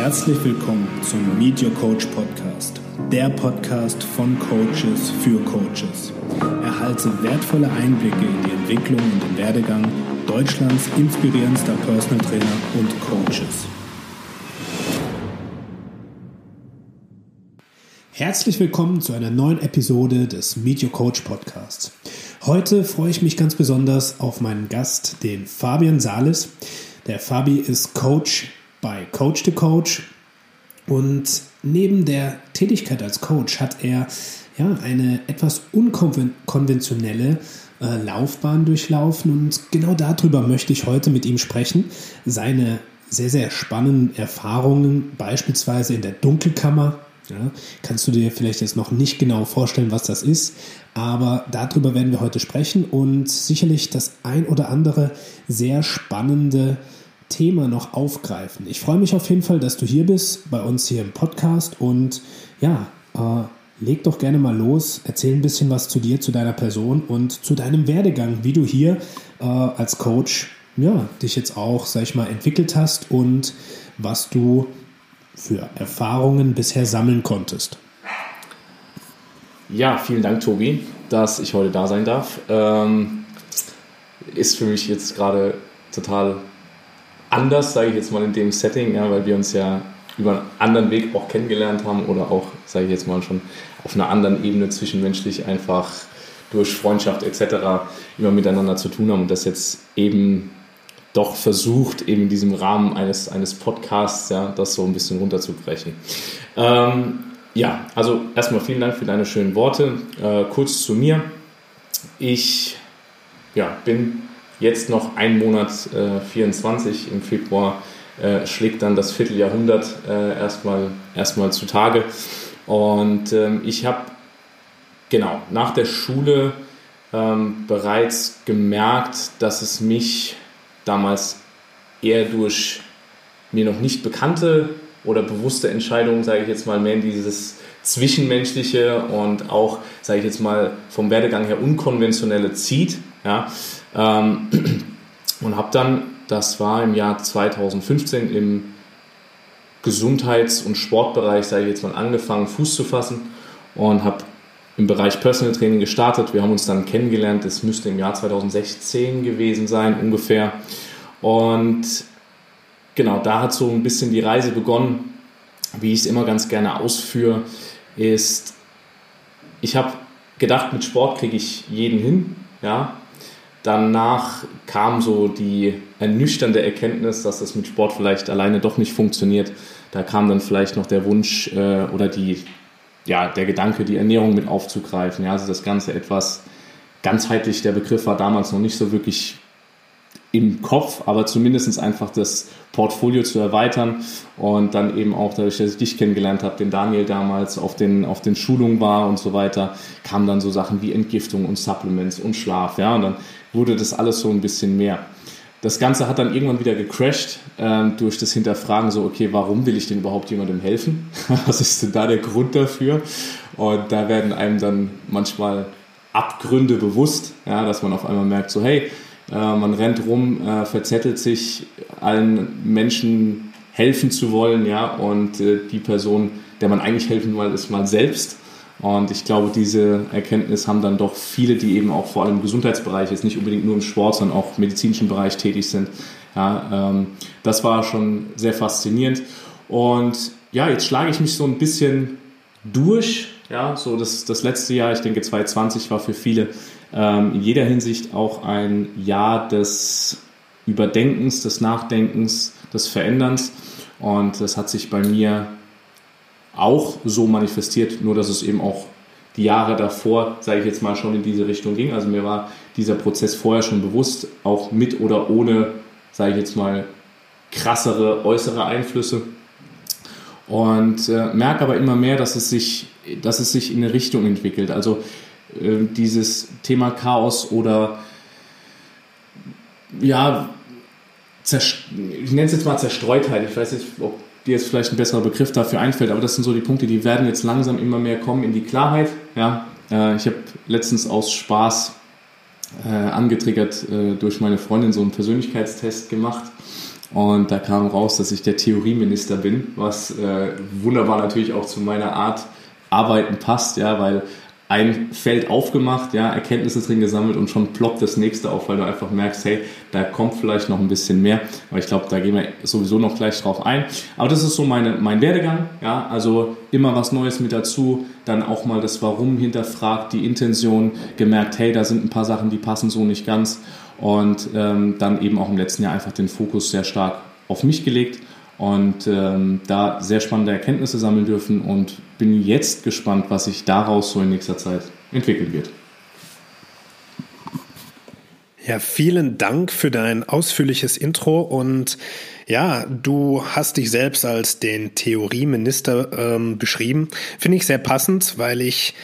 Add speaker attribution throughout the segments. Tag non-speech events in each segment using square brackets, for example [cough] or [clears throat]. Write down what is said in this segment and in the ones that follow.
Speaker 1: Herzlich willkommen zum Meet Your Coach Podcast, der Podcast von Coaches für Coaches. Erhalte wertvolle Einblicke in die Entwicklung und den Werdegang Deutschlands inspirierendster Personal Trainer und Coaches. Herzlich willkommen zu einer neuen Episode des Meet Your Coach Podcasts. Heute freue ich mich ganz besonders auf meinen Gast, den Fabian Sales. Der Fabi ist Coach bei Coach to Coach und neben der Tätigkeit als Coach hat er ja, eine etwas unkonventionelle äh, Laufbahn durchlaufen und genau darüber möchte ich heute mit ihm sprechen. Seine sehr, sehr spannenden Erfahrungen, beispielsweise in der Dunkelkammer. Ja, kannst du dir vielleicht jetzt noch nicht genau vorstellen, was das ist, aber darüber werden wir heute sprechen und sicherlich das ein oder andere sehr spannende Thema noch aufgreifen. Ich freue mich auf jeden Fall, dass du hier bist, bei uns hier im Podcast und ja, äh, leg doch gerne mal los, erzähl ein bisschen was zu dir, zu deiner Person und zu deinem Werdegang, wie du hier äh, als Coach ja, dich jetzt auch, sag ich mal, entwickelt hast und was du für Erfahrungen bisher sammeln konntest.
Speaker 2: Ja, vielen Dank, Tobi, dass ich heute da sein darf. Ähm, ist für mich jetzt gerade total anders, sage ich jetzt mal in dem Setting, ja, weil wir uns ja über einen anderen Weg auch kennengelernt haben oder auch, sage ich jetzt mal schon, auf einer anderen Ebene zwischenmenschlich einfach durch Freundschaft etc. immer miteinander zu tun haben und das jetzt eben doch versucht, eben in diesem Rahmen eines, eines Podcasts, ja, das so ein bisschen runterzubrechen. Ähm, ja, also erstmal vielen Dank für deine schönen Worte. Äh, kurz zu mir. Ich ja, bin jetzt noch ein Monat äh, 24 im Februar äh, schlägt dann das Vierteljahrhundert äh, erstmal, erstmal zutage. Und ähm, ich habe genau nach der Schule ähm, bereits gemerkt, dass es mich damals eher durch mir noch nicht bekannte oder bewusste Entscheidungen, sage ich jetzt mal, mehr in dieses Zwischenmenschliche und auch, sage ich jetzt mal, vom Werdegang her unkonventionelle zieht. Ja? Ähm, [clears throat] und habe dann, das war im Jahr 2015, im Gesundheits- und Sportbereich, sage ich jetzt mal, angefangen, Fuß zu fassen und habe im Bereich Personal Training gestartet. Wir haben uns dann kennengelernt, das müsste im Jahr 2016 gewesen sein ungefähr. Und genau, da hat so ein bisschen die Reise begonnen, wie ich es immer ganz gerne ausführe, ist, ich habe gedacht, mit Sport kriege ich jeden hin, ja, Danach kam so die ernüchternde Erkenntnis, dass das mit Sport vielleicht alleine doch nicht funktioniert. Da kam dann vielleicht noch der Wunsch äh, oder die, ja, der Gedanke, die Ernährung mit aufzugreifen. Ja, also das Ganze etwas ganzheitlich, der Begriff war damals noch nicht so wirklich im Kopf, aber zumindest einfach das Portfolio zu erweitern und dann eben auch dadurch, dass ich dich kennengelernt habe, den Daniel damals auf den, auf den Schulungen war und so weiter, kamen dann so Sachen wie Entgiftung und Supplements und Schlaf, ja, und dann wurde das alles so ein bisschen mehr. Das Ganze hat dann irgendwann wieder gecrashed äh, durch das Hinterfragen, so, okay, warum will ich denn überhaupt jemandem helfen? [laughs] Was ist denn da der Grund dafür? Und da werden einem dann manchmal Abgründe bewusst, ja, dass man auf einmal merkt, so, hey, man rennt rum, äh, verzettelt sich, allen Menschen helfen zu wollen, ja, und äh, die Person, der man eigentlich helfen will, ist man selbst. Und ich glaube, diese Erkenntnis haben dann doch viele, die eben auch vor allem im Gesundheitsbereich, jetzt nicht unbedingt nur im Sport, sondern auch im medizinischen Bereich tätig sind. Ja, ähm, das war schon sehr faszinierend. Und ja, jetzt schlage ich mich so ein bisschen durch. Ja, so das, das letzte Jahr, ich denke 2020 war für viele ähm, in jeder Hinsicht auch ein Jahr des Überdenkens, des Nachdenkens, des Veränderns. Und das hat sich bei mir auch so manifestiert, nur dass es eben auch die Jahre davor, sage ich jetzt mal, schon in diese Richtung ging. Also mir war dieser Prozess vorher schon bewusst, auch mit oder ohne, sage ich jetzt mal, krassere äußere Einflüsse. Und äh, merke aber immer mehr, dass es sich, dass es sich in eine Richtung entwickelt. Also äh, dieses Thema Chaos oder ja, ich nenne es jetzt mal Zerstreutheit. Ich weiß nicht, ob dir jetzt vielleicht ein besserer Begriff dafür einfällt, aber das sind so die Punkte, die werden jetzt langsam immer mehr kommen in die Klarheit. Ja, äh, ich habe letztens aus Spaß äh, angetriggert äh, durch meine Freundin so einen Persönlichkeitstest gemacht Und da kam raus, dass ich der Theorieminister bin, was äh, wunderbar natürlich auch zu meiner Art Arbeiten passt, ja, weil ein Feld aufgemacht, ja, Erkenntnisse drin gesammelt und schon ploppt das nächste auf, weil du einfach merkst, hey, da kommt vielleicht noch ein bisschen mehr. Aber ich glaube, da gehen wir sowieso noch gleich drauf ein. Aber das ist so meine, mein Werdegang, ja, also immer was Neues mit dazu, dann auch mal das Warum hinterfragt, die Intention, gemerkt, hey, da sind ein paar Sachen, die passen so nicht ganz und ähm, dann eben auch im letzten Jahr einfach den Fokus sehr stark auf mich gelegt und ähm, da sehr spannende Erkenntnisse sammeln dürfen und bin jetzt gespannt, was sich daraus so in nächster Zeit entwickeln wird.
Speaker 1: Ja, vielen Dank für dein ausführliches Intro und ja, du hast dich selbst als den Theorieminister ähm, beschrieben. Finde ich sehr passend, weil ich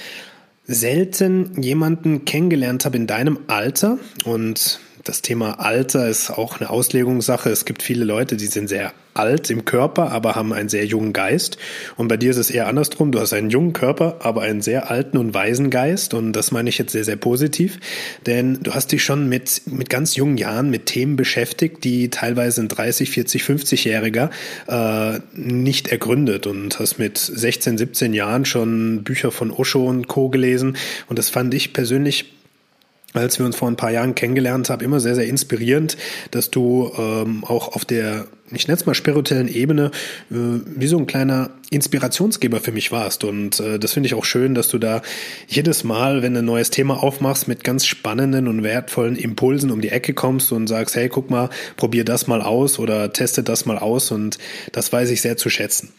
Speaker 1: selten jemanden kennengelernt habe in deinem Alter und das Thema Alter ist auch eine Auslegungssache. Es gibt viele Leute, die sind sehr alt im Körper, aber haben einen sehr jungen Geist. Und bei dir ist es eher andersrum. Du hast einen jungen Körper, aber einen sehr alten und weisen Geist. Und das meine ich jetzt sehr, sehr positiv. Denn du hast dich schon mit, mit ganz jungen Jahren mit Themen beschäftigt, die teilweise ein 30, 40, 50-Jähriger äh, nicht ergründet und hast mit 16, 17 Jahren schon Bücher von Osho und Co. gelesen. Und das fand ich persönlich als wir uns vor ein paar Jahren kennengelernt haben, immer sehr, sehr inspirierend, dass du ähm, auch auf der ich nenne es mal spirituellen Ebene, äh, wie so ein kleiner Inspirationsgeber für mich warst. Und äh, das finde ich auch schön, dass du da jedes Mal, wenn du ein neues Thema aufmachst, mit ganz spannenden und wertvollen Impulsen um die Ecke kommst und sagst, hey, guck mal, probier das mal aus oder teste das mal aus. Und das weiß ich sehr zu schätzen.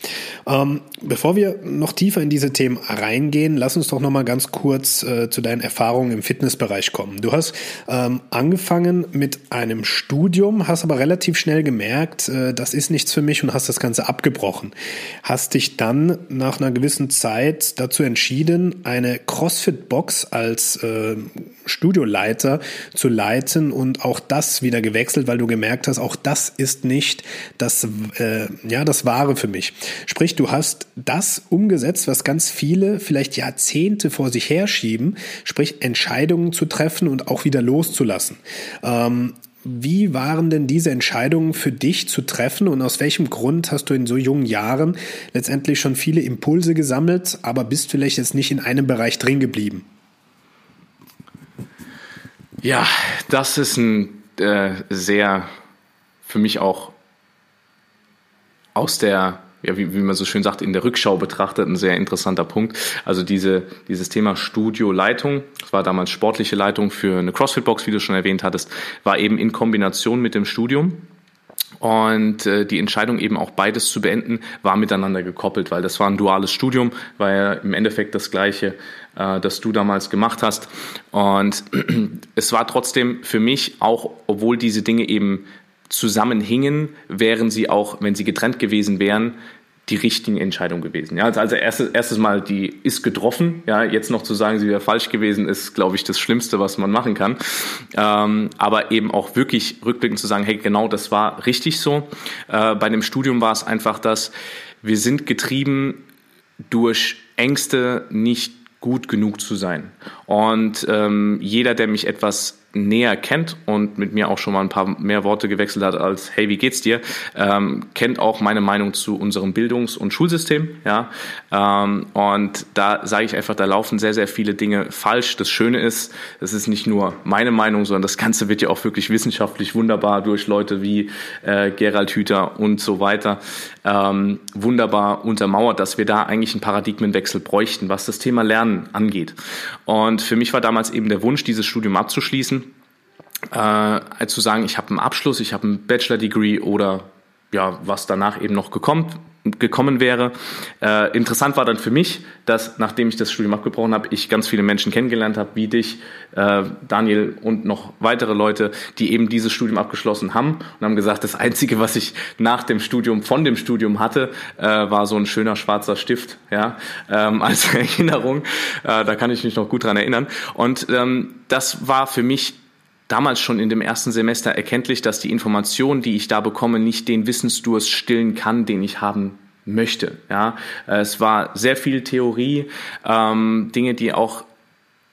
Speaker 1: Ähm, bevor wir noch tiefer in diese Themen reingehen, lass uns doch noch mal ganz kurz äh, zu deinen Erfahrungen im Fitnessbereich kommen. Du hast ähm, angefangen mit einem Studium, hast aber relativ schnell gemerkt, äh, das ist nichts für mich und hast das Ganze abgebrochen. Hast dich dann nach einer gewissen Zeit dazu entschieden, eine CrossFit-Box als äh, Studioleiter zu leiten und auch das wieder gewechselt, weil du gemerkt hast, auch das ist nicht das, äh, ja, das Wahre für mich. Sprich, du hast das umgesetzt, was ganz viele vielleicht Jahrzehnte vor sich herschieben, sprich Entscheidungen zu treffen und auch wieder loszulassen. Ähm, wie waren denn diese Entscheidungen für dich zu treffen und aus welchem Grund hast du in so jungen Jahren letztendlich schon viele Impulse gesammelt, aber bist vielleicht jetzt nicht in einem Bereich drin geblieben?
Speaker 2: Ja, das ist ein äh, sehr für mich auch aus der ja, wie, wie man so schön sagt, in der Rückschau betrachtet, ein sehr interessanter Punkt. Also diese, dieses Thema Studioleitung, das war damals sportliche Leitung für eine CrossFit-Box, wie du schon erwähnt hattest, war eben in Kombination mit dem Studium. Und äh, die Entscheidung eben auch beides zu beenden, war miteinander gekoppelt, weil das war ein duales Studium, war ja im Endeffekt das gleiche, äh, das du damals gemacht hast. Und [clears throat] es war trotzdem für mich auch, obwohl diese Dinge eben zusammenhingen, wären sie auch, wenn sie getrennt gewesen wären, die richtige Entscheidung gewesen. Ja, also erstes, erstes Mal, die ist getroffen. Ja, jetzt noch zu sagen, sie wäre falsch gewesen, ist, glaube ich, das Schlimmste, was man machen kann. Ähm, aber eben auch wirklich rückblickend zu sagen, hey, genau, das war richtig so. Äh, bei dem Studium war es einfach, dass wir sind getrieben durch Ängste, nicht gut genug zu sein. Und ähm, jeder, der mich etwas näher kennt und mit mir auch schon mal ein paar mehr Worte gewechselt hat als Hey, wie geht's dir? Ähm, kennt auch meine Meinung zu unserem Bildungs- und Schulsystem. Ja, ähm, und da sage ich einfach, da laufen sehr, sehr viele Dinge falsch. Das Schöne ist, es ist nicht nur meine Meinung, sondern das Ganze wird ja auch wirklich wissenschaftlich wunderbar durch Leute wie äh, Gerald Hüther und so weiter ähm, wunderbar untermauert, dass wir da eigentlich einen Paradigmenwechsel bräuchten, was das Thema Lernen angeht. Und für mich war damals eben der Wunsch, dieses Studium abzuschließen äh, zu sagen, ich habe einen Abschluss, ich habe ein Bachelor-Degree oder ja, was danach eben noch gekommen, gekommen wäre. Äh, interessant war dann für mich, dass nachdem ich das Studium abgebrochen habe, ich ganz viele Menschen kennengelernt habe, wie dich, äh, Daniel und noch weitere Leute, die eben dieses Studium abgeschlossen haben und haben gesagt, das Einzige, was ich nach dem Studium, von dem Studium hatte, äh, war so ein schöner schwarzer Stift, ja, ähm, als [laughs] Erinnerung. Äh, da kann ich mich noch gut dran erinnern. Und ähm, das war für mich damals schon in dem ersten Semester erkenntlich, dass die Information, die ich da bekomme, nicht den Wissensdurst stillen kann, den ich haben möchte. Ja, es war sehr viel Theorie, ähm, Dinge, die auch,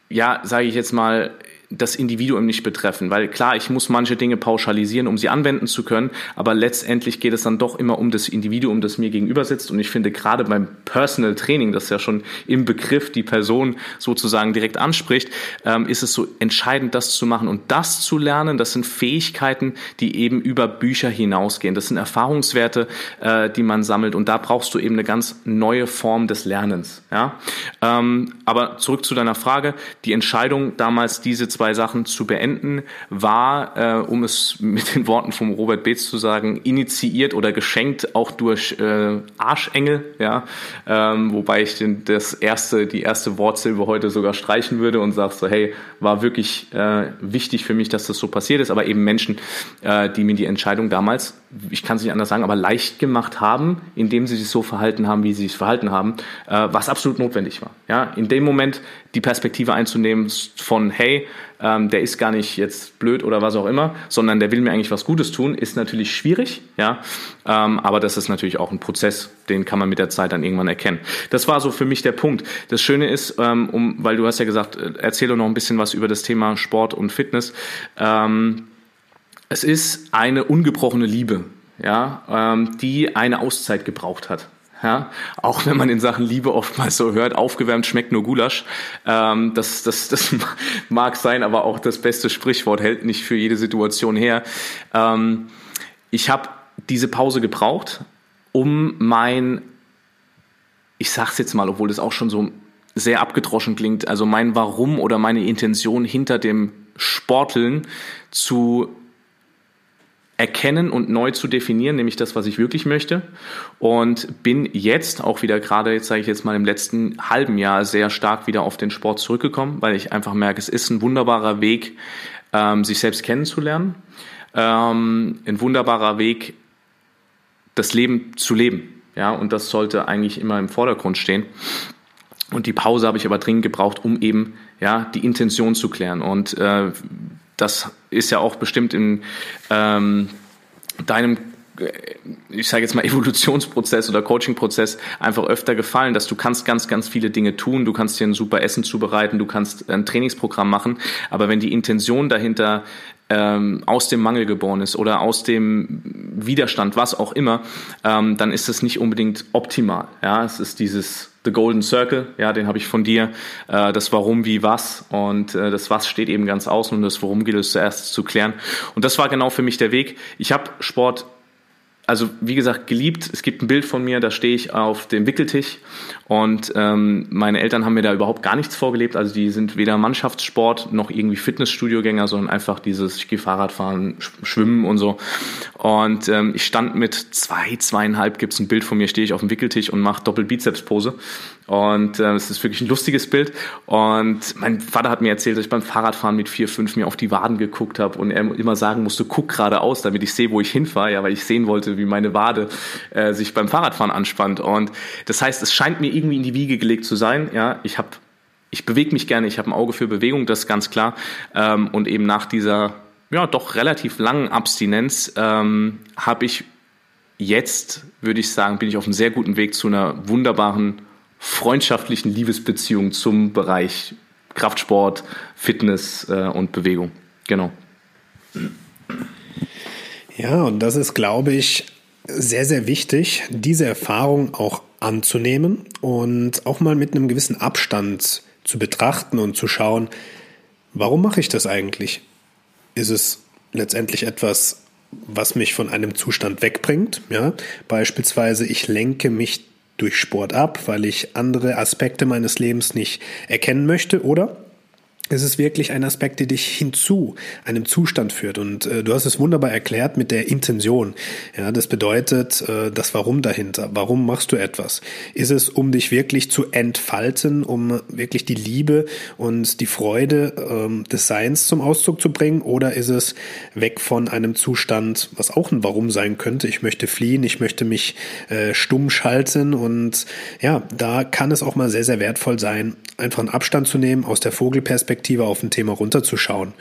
Speaker 2: ja, sage ich jetzt mal, das Individuum nicht betreffen. Weil klar, ich muss manche Dinge pauschalisieren, um sie anwenden zu können, aber letztendlich geht es dann doch immer um das Individuum, das mir gegenüber sitzt. Und ich finde gerade beim Personal Training, das ja schon im Begriff die Person sozusagen direkt anspricht, ähm, ist es so entscheidend, das zu machen. Und das zu lernen, das sind Fähigkeiten, die eben über Bücher hinausgehen. Das sind Erfahrungswerte, äh, die man sammelt. Und da brauchst du eben eine ganz neue Form des Lernens. Ja? Ähm, aber zurück zu deiner Frage. Die Entscheidung damals, diese zwei zwei Sachen zu beenden, war, äh, um es mit den Worten von Robert Beetz zu sagen, initiiert oder geschenkt auch durch äh, Arschengel, ja, ähm, wobei ich den, das erste, die erste Wortsilbe heute sogar streichen würde und sage so, hey, war wirklich äh, wichtig für mich, dass das so passiert ist, aber eben Menschen, äh, die mir die Entscheidung damals, ich kann es nicht anders sagen, aber leicht gemacht haben, indem sie sich so verhalten haben, wie sie sich verhalten haben, äh, was absolut notwendig war. Ja, in dem Moment die Perspektive einzunehmen von, hey, ähm, der ist gar nicht jetzt blöd oder was auch immer, sondern der will mir eigentlich was Gutes tun, ist natürlich schwierig, ja, ähm, aber das ist natürlich auch ein Prozess, den kann man mit der Zeit dann irgendwann erkennen. Das war so für mich der Punkt. Das Schöne ist, ähm, um, weil du hast ja gesagt, äh, erzähl doch noch ein bisschen was über das Thema Sport und Fitness. Ähm, es ist eine ungebrochene Liebe, ja, ähm, die eine Auszeit gebraucht hat. Ja, auch wenn man in Sachen Liebe oftmals so hört, aufgewärmt schmeckt nur Gulasch. Ähm, das, das, das [laughs] mag sein, aber auch das beste Sprichwort hält nicht für jede Situation her. Ähm, ich habe diese Pause gebraucht, um mein, ich sag's jetzt mal, obwohl das auch schon so sehr abgedroschen klingt, also mein Warum oder meine Intention hinter dem Sporteln zu erkennen und neu zu definieren, nämlich das, was ich wirklich möchte. Und bin jetzt auch wieder gerade, jetzt sage ich jetzt mal im letzten halben Jahr sehr stark wieder auf den Sport zurückgekommen, weil ich einfach merke, es ist ein wunderbarer Weg, ähm, sich selbst kennenzulernen, ähm, ein wunderbarer Weg, das Leben zu leben. Ja, und das sollte eigentlich immer im Vordergrund stehen. Und die Pause habe ich aber dringend gebraucht, um eben ja die Intention zu klären. Und äh, das ist ja auch bestimmt in ähm, deinem ich sage jetzt mal [laughs] Evolutionsprozess oder Coachingprozess einfach öfter gefallen, dass du kannst ganz, ganz viele Dinge tun, du kannst dir ein super Essen zubereiten, du kannst ein Trainingsprogramm machen, aber wenn die Intention dahinter ähm, aus dem Mangel geboren ist oder aus dem Widerstand, was auch immer, ähm, dann ist es nicht unbedingt optimal. Ja, es ist dieses The Golden Circle, ja, den habe ich von dir. Äh, das Warum, wie, was und äh, das Was steht eben ganz außen und das Warum gilt es zuerst zu klären. Und das war genau für mich der Weg. Ich habe Sport also wie gesagt, geliebt. Es gibt ein Bild von mir, da stehe ich auf dem Wickeltisch und ähm, meine Eltern haben mir da überhaupt gar nichts vorgelebt. Also die sind weder Mannschaftssport noch irgendwie Fitnessstudiogänger, sondern einfach dieses, ich gehe Fahrradfahren, schwimmen und so. Und ähm, ich stand mit zwei, zweieinhalb, gibt's ein Bild von mir, stehe ich auf dem Wickeltisch und mache Doppelbizeps-Pose. Und äh, es ist wirklich ein lustiges Bild. Und mein Vater hat mir erzählt, dass ich beim Fahrradfahren mit vier, fünf mir auf die Waden geguckt habe und er immer sagen musste, guck geradeaus, damit ich sehe, wo ich hinfahre, ja, weil ich sehen wollte, wie meine Wade äh, sich beim Fahrradfahren anspannt. Und das heißt, es scheint mir irgendwie in die Wiege gelegt zu sein. Ja, ich habe ich bewege mich gerne, ich habe ein Auge für Bewegung, das ist ganz klar. Ähm, und eben nach dieser ja doch relativ langen Abstinenz ähm, habe ich jetzt, würde ich sagen, bin ich auf einem sehr guten Weg zu einer wunderbaren freundschaftlichen Liebesbeziehung zum Bereich Kraftsport, Fitness äh, und Bewegung. Genau.
Speaker 1: Ja, und das ist, glaube ich, sehr, sehr wichtig, diese Erfahrung auch anzunehmen und auch mal mit einem gewissen Abstand zu betrachten und zu schauen, warum mache ich das eigentlich? Ist es letztendlich etwas, was mich von einem Zustand wegbringt? Ja, beispielsweise ich lenke mich durch Sport ab, weil ich andere Aspekte meines Lebens nicht erkennen möchte oder es ist wirklich ein Aspekt, der dich hinzu einem Zustand führt. Und äh, du hast es wunderbar erklärt mit der Intention. Ja, das bedeutet äh, das Warum dahinter. Warum machst du etwas? Ist es, um dich wirklich zu entfalten, um wirklich die Liebe und die Freude ähm, des Seins zum Ausdruck zu bringen? Oder ist es weg von einem Zustand, was auch ein Warum sein könnte? Ich möchte fliehen, ich möchte mich äh, stumm schalten. Und ja, da kann es auch mal sehr, sehr wertvoll sein, einfach einen Abstand zu nehmen aus der Vogelperspektive objektiver auf ein Thema runterzuschauen.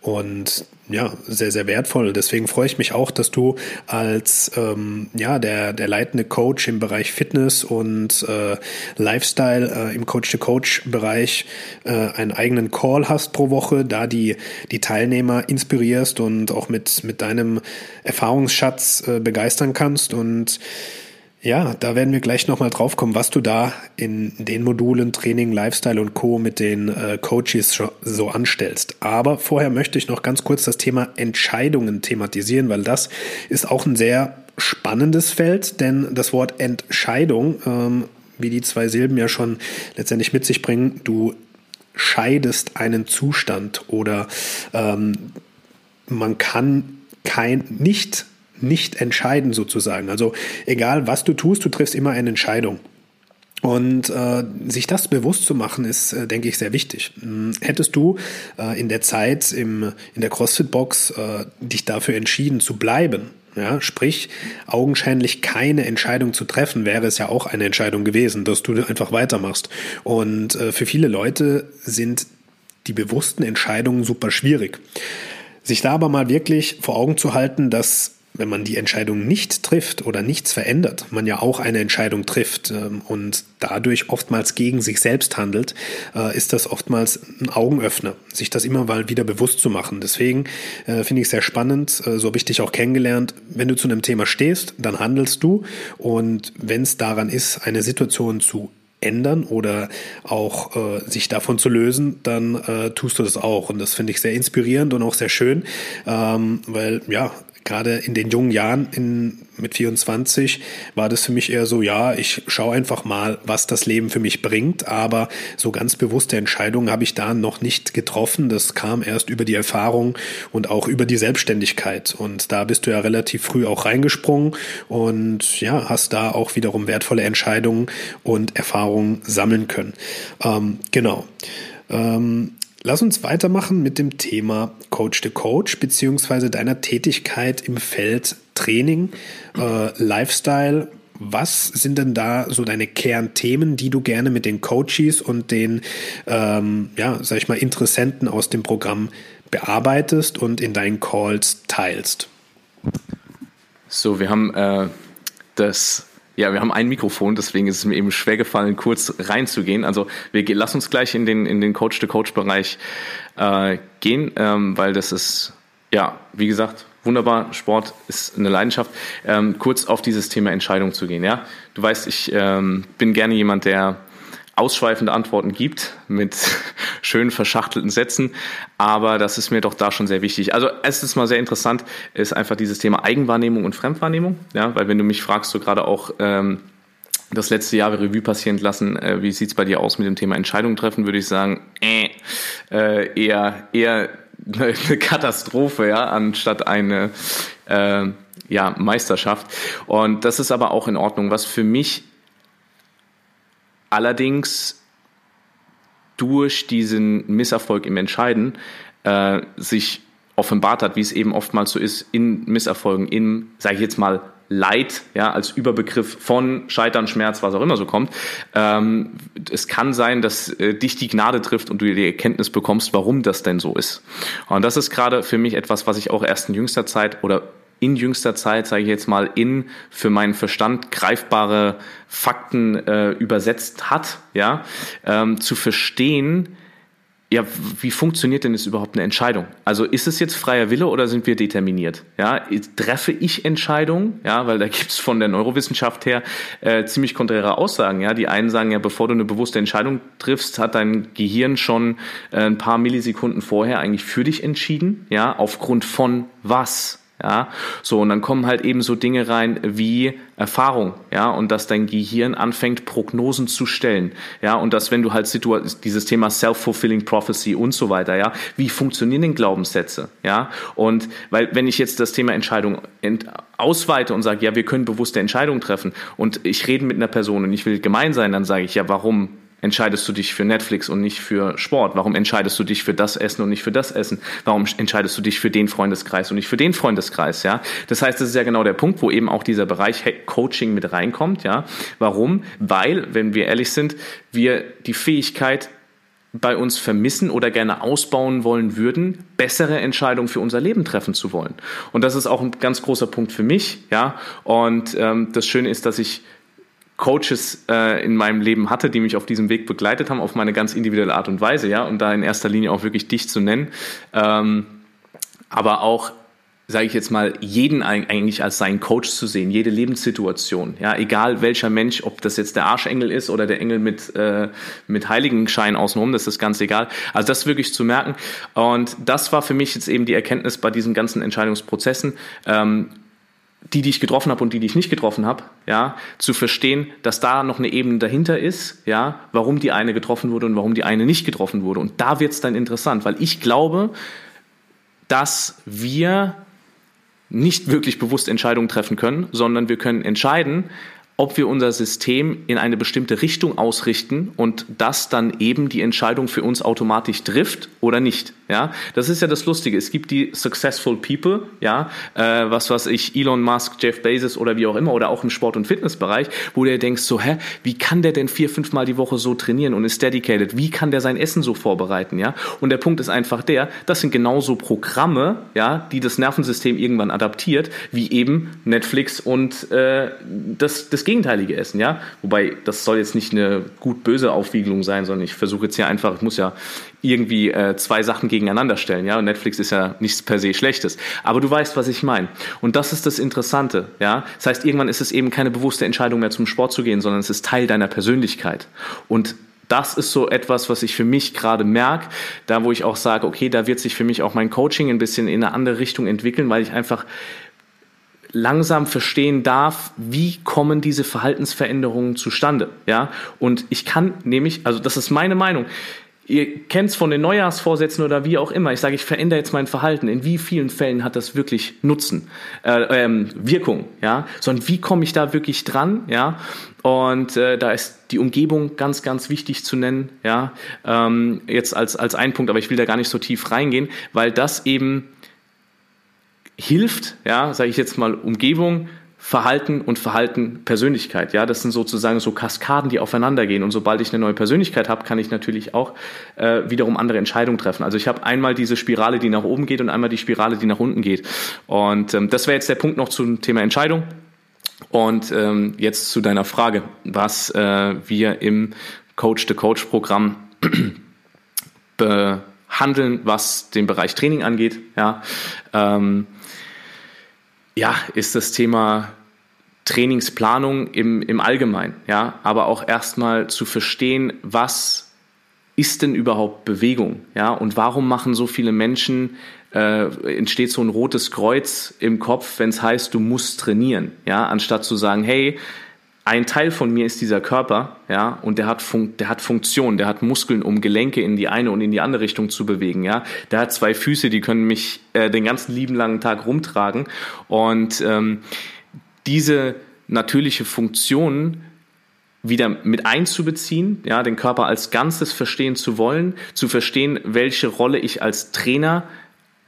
Speaker 1: Und ja, sehr, sehr wertvoll. Deswegen freue ich mich auch, dass du als ähm, ja, der, der leitende Coach im Bereich Fitness und äh, Lifestyle äh, im Coach-to-Coach-Bereich äh, einen eigenen Call hast pro Woche, da die, die Teilnehmer inspirierst und auch mit, mit deinem Erfahrungsschatz äh, begeistern kannst. Und ja, da werden wir gleich nochmal drauf kommen, was du da in den Modulen Training, Lifestyle und Co. mit den äh, Coaches so anstellst. Aber vorher möchte ich noch ganz kurz das Thema Entscheidungen thematisieren, weil das ist auch ein sehr spannendes Feld, denn das Wort Entscheidung, ähm, wie die zwei Silben ja schon letztendlich mit sich bringen, du scheidest einen Zustand oder ähm, man kann kein nicht nicht entscheiden sozusagen. Also egal was du tust, du triffst immer eine Entscheidung. Und äh, sich das bewusst zu machen, ist, äh, denke ich, sehr wichtig. Hm, hättest du äh, in der Zeit im, in der CrossFit-Box äh, dich dafür entschieden zu bleiben, ja, sprich, augenscheinlich keine Entscheidung zu treffen, wäre es ja auch eine Entscheidung gewesen, dass du einfach weitermachst. Und äh, für viele Leute sind die bewussten Entscheidungen super schwierig. Sich da aber mal wirklich vor Augen zu halten, dass wenn man die Entscheidung nicht trifft oder nichts verändert, man ja auch eine Entscheidung trifft ähm, und dadurch oftmals gegen sich selbst handelt, äh, ist das oftmals ein Augenöffner, sich das immer mal wieder bewusst zu machen. Deswegen äh, finde ich es sehr spannend, äh, so habe ich dich auch kennengelernt. Wenn du zu einem Thema stehst, dann handelst du und wenn es daran ist, eine Situation zu ändern oder auch äh, sich davon zu lösen, dann äh, tust du das auch. Und das finde ich sehr inspirierend und auch sehr schön, ähm, weil ja, gerade in den jungen Jahren in, mit 24 war das für mich eher so, ja, ich schaue einfach mal, was das Leben für mich bringt, aber so ganz bewusste Entscheidungen habe ich da noch nicht getroffen. Das kam erst über die Erfahrung und auch über die Selbstständigkeit. Und da bist du ja relativ früh auch reingesprungen und ja, hast da auch wiederum wertvolle Entscheidungen und Erfahrungen sammeln können. Ähm, genau. Ähm, Lass uns weitermachen mit dem Thema Coach to Coach beziehungsweise deiner Tätigkeit im Feld Training, äh, Lifestyle. Was sind denn da so deine Kernthemen, die du gerne mit den Coaches und den, ähm, ja, sag ich mal, Interessenten aus dem Programm bearbeitest und in deinen Calls teilst?
Speaker 2: So, wir haben äh, das ja, wir haben ein Mikrofon, deswegen ist es mir eben schwer gefallen, kurz reinzugehen. Also wir lass uns gleich in den in den Coach-to-Coach-Bereich äh, gehen, ähm, weil das ist ja wie gesagt wunderbar. Sport ist eine Leidenschaft. Ähm, kurz auf dieses Thema Entscheidung zu gehen. Ja, du weißt, ich ähm, bin gerne jemand, der ausschweifende Antworten gibt mit [laughs] schön verschachtelten Sätzen, aber das ist mir doch da schon sehr wichtig. Also erstens mal sehr interessant ist einfach dieses Thema Eigenwahrnehmung und Fremdwahrnehmung, ja, weil wenn du mich fragst, so gerade auch ähm, das letzte Jahr Revue passieren lassen, äh, wie sieht's bei dir aus mit dem Thema Entscheidung treffen, würde ich sagen, äh, äh, eher eher [laughs] eine Katastrophe, ja, anstatt eine äh, ja, Meisterschaft. Und das ist aber auch in Ordnung. Was für mich allerdings durch diesen Misserfolg im Entscheiden äh, sich offenbart hat, wie es eben oftmals so ist in Misserfolgen, in, sage ich jetzt mal, Leid, ja, als Überbegriff von Scheitern, Schmerz, was auch immer so kommt. Ähm, es kann sein, dass äh, dich die Gnade trifft und du die Erkenntnis bekommst, warum das denn so ist. Und das ist gerade für mich etwas, was ich auch erst in jüngster Zeit oder in jüngster Zeit, sage ich jetzt mal, in für meinen Verstand greifbare Fakten äh, übersetzt hat, ja, ähm, zu verstehen, ja, wie funktioniert denn jetzt überhaupt eine Entscheidung? Also ist es jetzt freier Wille oder sind wir determiniert? Ja, treffe ich Entscheidungen? Ja, weil da gibt's von der Neurowissenschaft her äh, ziemlich konträre Aussagen. Ja, die einen sagen ja, bevor du eine bewusste Entscheidung triffst, hat dein Gehirn schon äh, ein paar Millisekunden vorher eigentlich für dich entschieden. Ja, aufgrund von was? Ja, so und dann kommen halt eben so Dinge rein wie Erfahrung, ja, und dass dein Gehirn anfängt Prognosen zu stellen, ja, und dass wenn du halt Situ dieses Thema self-fulfilling prophecy und so weiter, ja, wie funktionieren denn Glaubenssätze, ja, und weil wenn ich jetzt das Thema Entscheidung ausweite und sage, ja, wir können bewusste Entscheidungen treffen und ich rede mit einer Person und ich will gemein sein, dann sage ich ja, warum entscheidest du dich für Netflix und nicht für Sport? Warum entscheidest du dich für das Essen und nicht für das Essen? Warum entscheidest du dich für den Freundeskreis und nicht für den Freundeskreis? Ja, das heißt, das ist ja genau der Punkt, wo eben auch dieser Bereich Coaching mit reinkommt. Ja, warum? Weil, wenn wir ehrlich sind, wir die Fähigkeit bei uns vermissen oder gerne ausbauen wollen würden, bessere Entscheidungen für unser Leben treffen zu wollen. Und das ist auch ein ganz großer Punkt für mich, ja. Und ähm, das Schöne ist, dass ich Coaches äh, in meinem Leben hatte, die mich auf diesem Weg begleitet haben, auf meine ganz individuelle Art und Weise, ja, und da in erster Linie auch wirklich dich zu nennen, ähm, aber auch sage ich jetzt mal, jeden eigentlich als seinen Coach zu sehen, jede Lebenssituation, ja, egal welcher Mensch, ob das jetzt der Arschengel ist oder der Engel mit äh, mit Heiligenschein außenrum, das ist ganz egal. Also das wirklich zu merken und das war für mich jetzt eben die Erkenntnis bei diesen ganzen Entscheidungsprozessen. Ähm, die, die ich getroffen habe und die, die ich nicht getroffen habe, ja, zu verstehen, dass da noch eine Ebene dahinter ist, ja, warum die eine getroffen wurde und warum die eine nicht getroffen wurde. Und da wird's dann interessant, weil ich glaube, dass wir nicht wirklich bewusst Entscheidungen treffen können, sondern wir können entscheiden, ob wir unser System in eine bestimmte Richtung ausrichten und das dann eben die Entscheidung für uns automatisch trifft oder nicht. Ja, das ist ja das Lustige. Es gibt die successful people, ja, äh, was was ich Elon Musk, Jeff Bezos oder wie auch immer oder auch im Sport und Fitnessbereich, wo du denkst so, hä, wie kann der denn vier, fünfmal die Woche so trainieren und ist dedicated? Wie kann der sein Essen so vorbereiten? Ja, und der Punkt ist einfach der, das sind genauso Programme, ja, die das Nervensystem irgendwann adaptiert, wie eben Netflix und äh, das das gegenteilige Essen, ja. Wobei das soll jetzt nicht eine gut-böse Aufwiegelung sein, sondern ich versuche jetzt hier einfach, ich muss ja irgendwie äh, zwei Sachen gegeneinander stellen. Ja, und Netflix ist ja nichts per se Schlechtes. Aber du weißt, was ich meine. Und das ist das Interessante. Ja, das heißt, irgendwann ist es eben keine bewusste Entscheidung mehr, zum Sport zu gehen, sondern es ist Teil deiner Persönlichkeit. Und das ist so etwas, was ich für mich gerade merke, da wo ich auch sage, okay, da wird sich für mich auch mein Coaching ein bisschen in eine andere Richtung entwickeln, weil ich einfach langsam verstehen darf, wie kommen diese Verhaltensveränderungen zustande, ja? Und ich kann nämlich, also das ist meine Meinung, Ihr kennt es von den Neujahrsvorsätzen oder wie auch immer. Ich sage, ich verändere jetzt mein Verhalten. In wie vielen Fällen hat das wirklich Nutzen, äh, ähm, Wirkung, ja? Sondern wie komme ich da wirklich dran, ja? Und äh, da ist die Umgebung ganz, ganz wichtig zu nennen, ja? Ähm, jetzt als als ein Punkt, aber ich will da gar nicht so tief reingehen, weil das eben hilft, ja, sage ich jetzt mal Umgebung Verhalten und Verhalten Persönlichkeit. Ja, das sind sozusagen so Kaskaden, die aufeinander gehen. Und sobald ich eine neue Persönlichkeit habe, kann ich natürlich auch äh, wiederum andere Entscheidungen treffen. Also ich habe einmal diese Spirale, die nach oben geht und einmal die Spirale, die nach unten geht. Und ähm, das wäre jetzt der Punkt noch zum Thema Entscheidung. Und ähm, jetzt zu deiner Frage, was äh, wir im Coach the Coach Programm [clears throat] behandeln, was den Bereich Training angeht. Ja. Ähm, ja, ist das Thema Trainingsplanung im, im Allgemeinen, ja, aber auch erstmal zu verstehen, was ist denn überhaupt Bewegung, ja, und warum machen so viele Menschen äh, entsteht so ein rotes Kreuz im Kopf, wenn es heißt, du musst trainieren, ja, anstatt zu sagen, hey, ein Teil von mir ist dieser Körper, ja, und der hat, Fun der hat Funktion, der hat Muskeln, um Gelenke in die eine und in die andere Richtung zu bewegen, ja. Der hat zwei Füße, die können mich äh, den ganzen lieben langen Tag rumtragen. Und ähm, diese natürliche Funktion wieder mit einzubeziehen, ja, den Körper als Ganzes verstehen zu wollen, zu verstehen, welche Rolle ich als Trainer,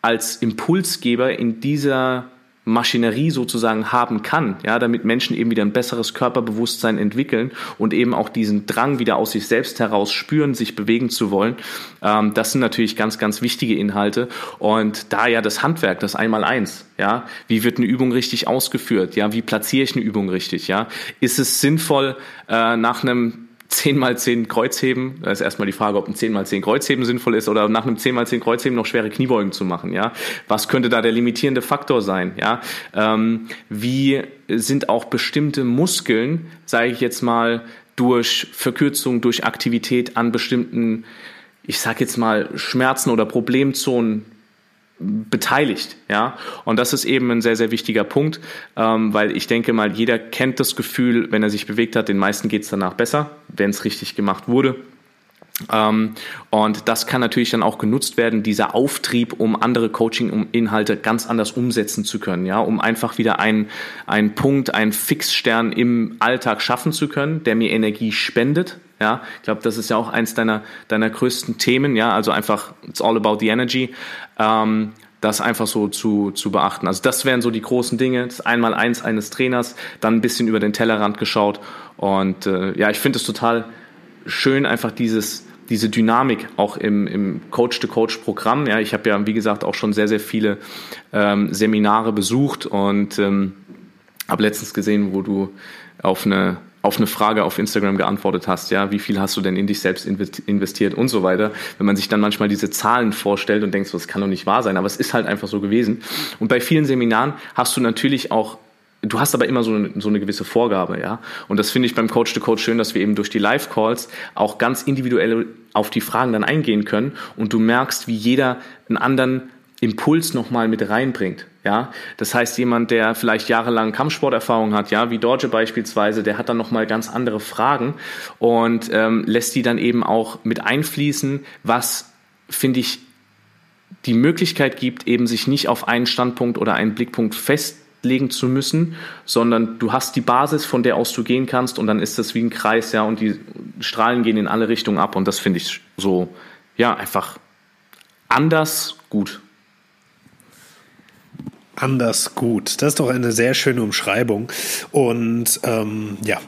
Speaker 2: als Impulsgeber in dieser Maschinerie sozusagen haben kann, ja, damit Menschen eben wieder ein besseres Körperbewusstsein entwickeln und eben auch diesen Drang wieder aus sich selbst heraus spüren, sich bewegen zu wollen. Ähm, das sind natürlich ganz, ganz wichtige Inhalte. Und da ja das Handwerk, das Einmaleins, ja, wie wird eine Übung richtig ausgeführt, ja, wie platziere ich eine Übung richtig, ja, ist es sinnvoll, äh, nach einem 10 mal 10 Kreuzheben, da ist erstmal die Frage, ob ein 10 mal 10 Kreuzheben sinnvoll ist oder nach einem 10 mal 10 Kreuzheben noch schwere Kniebeugen zu machen, ja. Was könnte da der limitierende Faktor sein, ja? Ähm, wie sind auch bestimmte Muskeln, sage ich jetzt mal, durch Verkürzung, durch Aktivität an bestimmten, ich sage jetzt mal, Schmerzen oder Problemzonen beteiligt, ja. Und das ist eben ein sehr, sehr wichtiger Punkt, ähm, weil ich denke mal, jeder kennt das Gefühl, wenn er sich bewegt hat, den meisten geht es danach besser, wenn es richtig gemacht wurde. Ähm, und das kann natürlich dann auch genutzt werden, dieser Auftrieb, um andere Coaching-Inhalte ganz anders umsetzen zu können, ja, um einfach wieder einen, einen Punkt, einen Fixstern im Alltag schaffen zu können, der mir Energie spendet, ja, ich glaube, das ist ja auch eins deiner, deiner größten Themen, ja, also einfach, it's all about the energy, ähm, das einfach so zu, zu beachten. Also das wären so die großen Dinge, das Einmal-Eins eines Trainers, dann ein bisschen über den Tellerrand geschaut und äh, ja, ich finde es total schön, einfach dieses, diese Dynamik auch im, im Coach-to-Coach-Programm. Ja, ich habe ja, wie gesagt, auch schon sehr, sehr viele ähm, Seminare besucht und ähm, habe letztens gesehen, wo du auf eine auf eine Frage auf Instagram geantwortet hast, ja, wie viel hast du denn in dich selbst investiert und so weiter. Wenn man sich dann manchmal diese Zahlen vorstellt und denkt, so, das kann doch nicht wahr sein, aber es ist halt einfach so gewesen. Und bei vielen Seminaren hast du natürlich auch Du hast aber immer so eine, so eine gewisse Vorgabe, ja. Und das finde ich beim Coach to Coach schön, dass wir eben durch die Live-Calls auch ganz individuell auf die Fragen dann eingehen können und du merkst, wie jeder einen anderen Impuls nochmal mit reinbringt. Ja, das heißt, jemand, der vielleicht jahrelang Kampfsporterfahrung hat, ja, wie Dorje beispielsweise, der hat dann nochmal ganz andere Fragen und ähm, lässt die dann eben auch mit einfließen, was, finde ich, die Möglichkeit gibt, eben sich nicht auf einen Standpunkt oder einen Blickpunkt festlegen zu müssen, sondern du hast die Basis, von der aus du gehen kannst und dann ist das wie ein Kreis, ja, und die Strahlen gehen in alle Richtungen ab und das finde ich so, ja, einfach anders gut
Speaker 1: anders gut. Das ist doch eine sehr schöne Umschreibung. Und ähm, ja,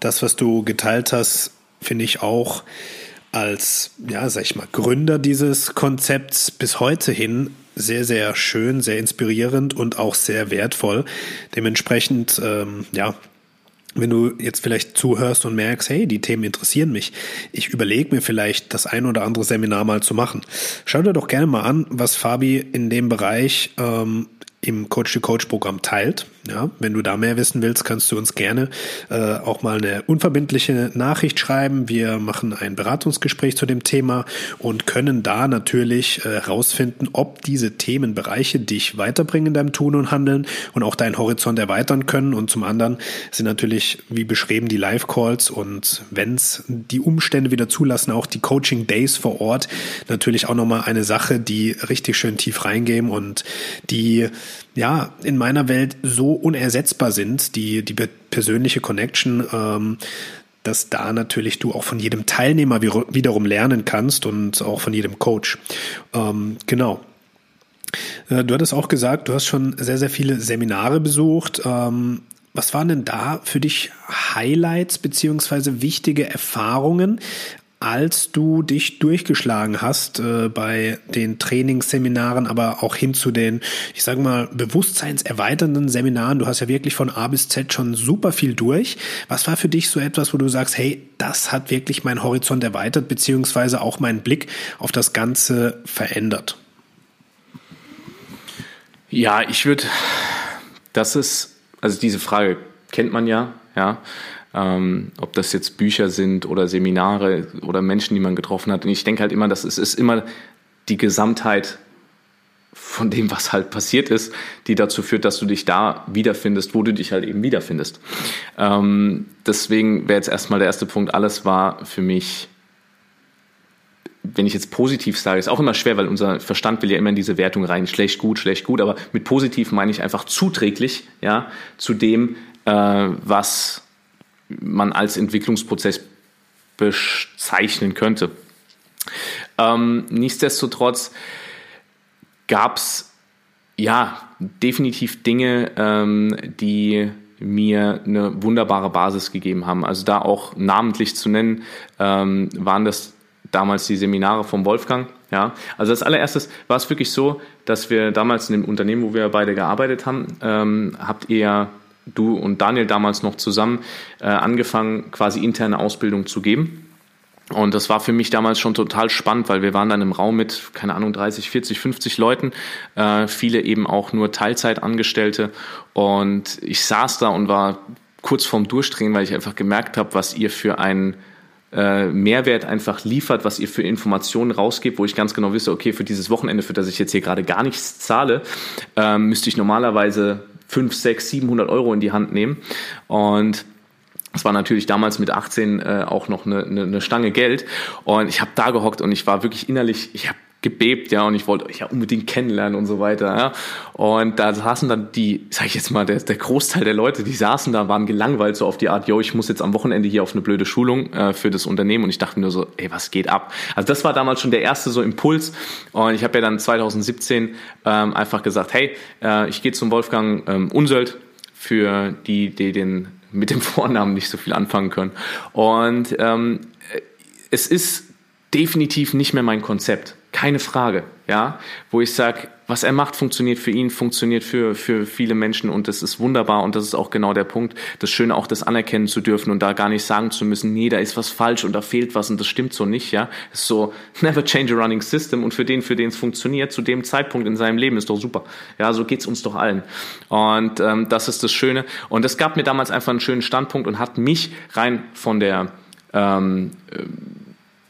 Speaker 1: das, was du geteilt hast, finde ich auch als, ja, sag ich mal, Gründer dieses Konzepts bis heute hin sehr, sehr schön, sehr inspirierend und auch sehr wertvoll. Dementsprechend, ähm, ja, wenn du jetzt vielleicht zuhörst und merkst, hey, die Themen interessieren mich, ich überlege mir vielleicht das ein oder andere Seminar mal zu machen. Schau dir doch gerne mal an, was Fabi in dem Bereich ähm, im Coach-to-Coach-Programm teilt. Ja, wenn du da mehr wissen willst, kannst du uns gerne äh, auch mal eine unverbindliche Nachricht schreiben. Wir machen ein Beratungsgespräch zu dem Thema und können da natürlich herausfinden, äh, ob diese Themenbereiche dich weiterbringen in deinem Tun und Handeln und auch deinen Horizont erweitern können. Und zum anderen sind natürlich, wie beschrieben, die Live-Calls und wenn es die Umstände wieder zulassen, auch die Coaching-Days vor Ort natürlich auch nochmal eine Sache, die richtig schön tief reingehen und die ja in meiner Welt so unersetzbar sind, die, die persönliche Connection, ähm, dass da natürlich du auch von jedem Teilnehmer wiederum lernen kannst und auch von jedem Coach. Ähm, genau. Äh, du hattest auch gesagt, du hast schon sehr, sehr viele Seminare besucht. Ähm, was waren denn da für dich Highlights beziehungsweise wichtige Erfahrungen, als du dich durchgeschlagen hast äh, bei den Trainingsseminaren, aber auch hin zu den, ich sage mal, bewusstseinserweiternden Seminaren. Du hast ja wirklich von A bis Z schon super viel durch. Was war für dich so etwas, wo du sagst, hey, das hat wirklich meinen Horizont erweitert, beziehungsweise auch meinen Blick auf das Ganze verändert?
Speaker 2: Ja, ich würde, das ist, also diese Frage kennt man ja, ja. Ähm, ob das jetzt Bücher sind oder Seminare oder Menschen, die man getroffen hat. Und ich denke halt immer, das ist, ist immer die Gesamtheit von dem, was halt passiert ist, die dazu führt, dass du dich da wiederfindest, wo du dich halt eben wiederfindest. Ähm, deswegen wäre jetzt erstmal der erste Punkt, alles war für mich, wenn ich jetzt positiv sage, ist auch immer schwer, weil unser Verstand will ja immer in diese Wertung rein, schlecht, gut, schlecht, gut, aber mit positiv meine ich einfach zuträglich, ja, zu dem, äh, was man als Entwicklungsprozess bezeichnen könnte. Ähm, nichtsdestotrotz gab es ja definitiv Dinge, ähm, die mir eine wunderbare Basis gegeben haben. Also da auch namentlich zu nennen, ähm, waren das damals die Seminare vom Wolfgang. Ja, also als allererstes war es wirklich so, dass wir damals in dem Unternehmen, wo wir beide gearbeitet haben, ähm, habt ihr du und Daniel damals noch zusammen äh, angefangen, quasi interne Ausbildung zu geben. Und das war für mich damals schon total spannend, weil wir waren dann im Raum mit, keine Ahnung, 30, 40, 50 Leuten, äh, viele eben auch nur Teilzeitangestellte. Und ich saß da und war kurz vorm Durchdrehen, weil ich einfach gemerkt habe, was ihr für einen äh, Mehrwert einfach liefert, was ihr für Informationen rausgebt, wo ich ganz genau wisse, okay, für dieses Wochenende, für das ich jetzt hier gerade gar nichts zahle, äh, müsste ich normalerweise 5, 6, 700 Euro in die Hand nehmen. Und das war natürlich damals mit 18 äh, auch noch eine, eine, eine Stange Geld. Und ich habe da gehockt und ich war wirklich innerlich, ich habe gebebt, ja, und ich wollte euch ja unbedingt kennenlernen und so weiter, ja. Und da saßen dann die, sag ich jetzt mal, der, der Großteil der Leute, die saßen da, waren gelangweilt so auf die Art, yo, ich muss jetzt am Wochenende hier auf eine blöde Schulung äh, für das Unternehmen und ich dachte mir nur so, ey, was geht ab? Also das war damals schon der erste so Impuls und ich habe ja dann 2017 ähm, einfach gesagt, hey, äh, ich gehe zum Wolfgang ähm, Unsöld für die, die den mit dem [laughs] Vornamen nicht so viel anfangen können. Und ähm, es ist definitiv nicht mehr mein Konzept. Keine Frage, ja, wo ich sage, was er macht, funktioniert für ihn, funktioniert für, für viele Menschen und das ist wunderbar und das ist auch genau der Punkt, das Schöne auch das anerkennen zu dürfen und da gar nicht sagen zu müssen, nee, da ist was falsch und da fehlt was und das stimmt so nicht, ja. Das ist so, [laughs] never change a running system und für den, für den es funktioniert, zu dem Zeitpunkt in seinem Leben ist doch super. Ja, so geht's uns doch allen. Und ähm, das ist das Schöne und das gab mir damals einfach einen schönen Standpunkt und hat mich rein von der ähm,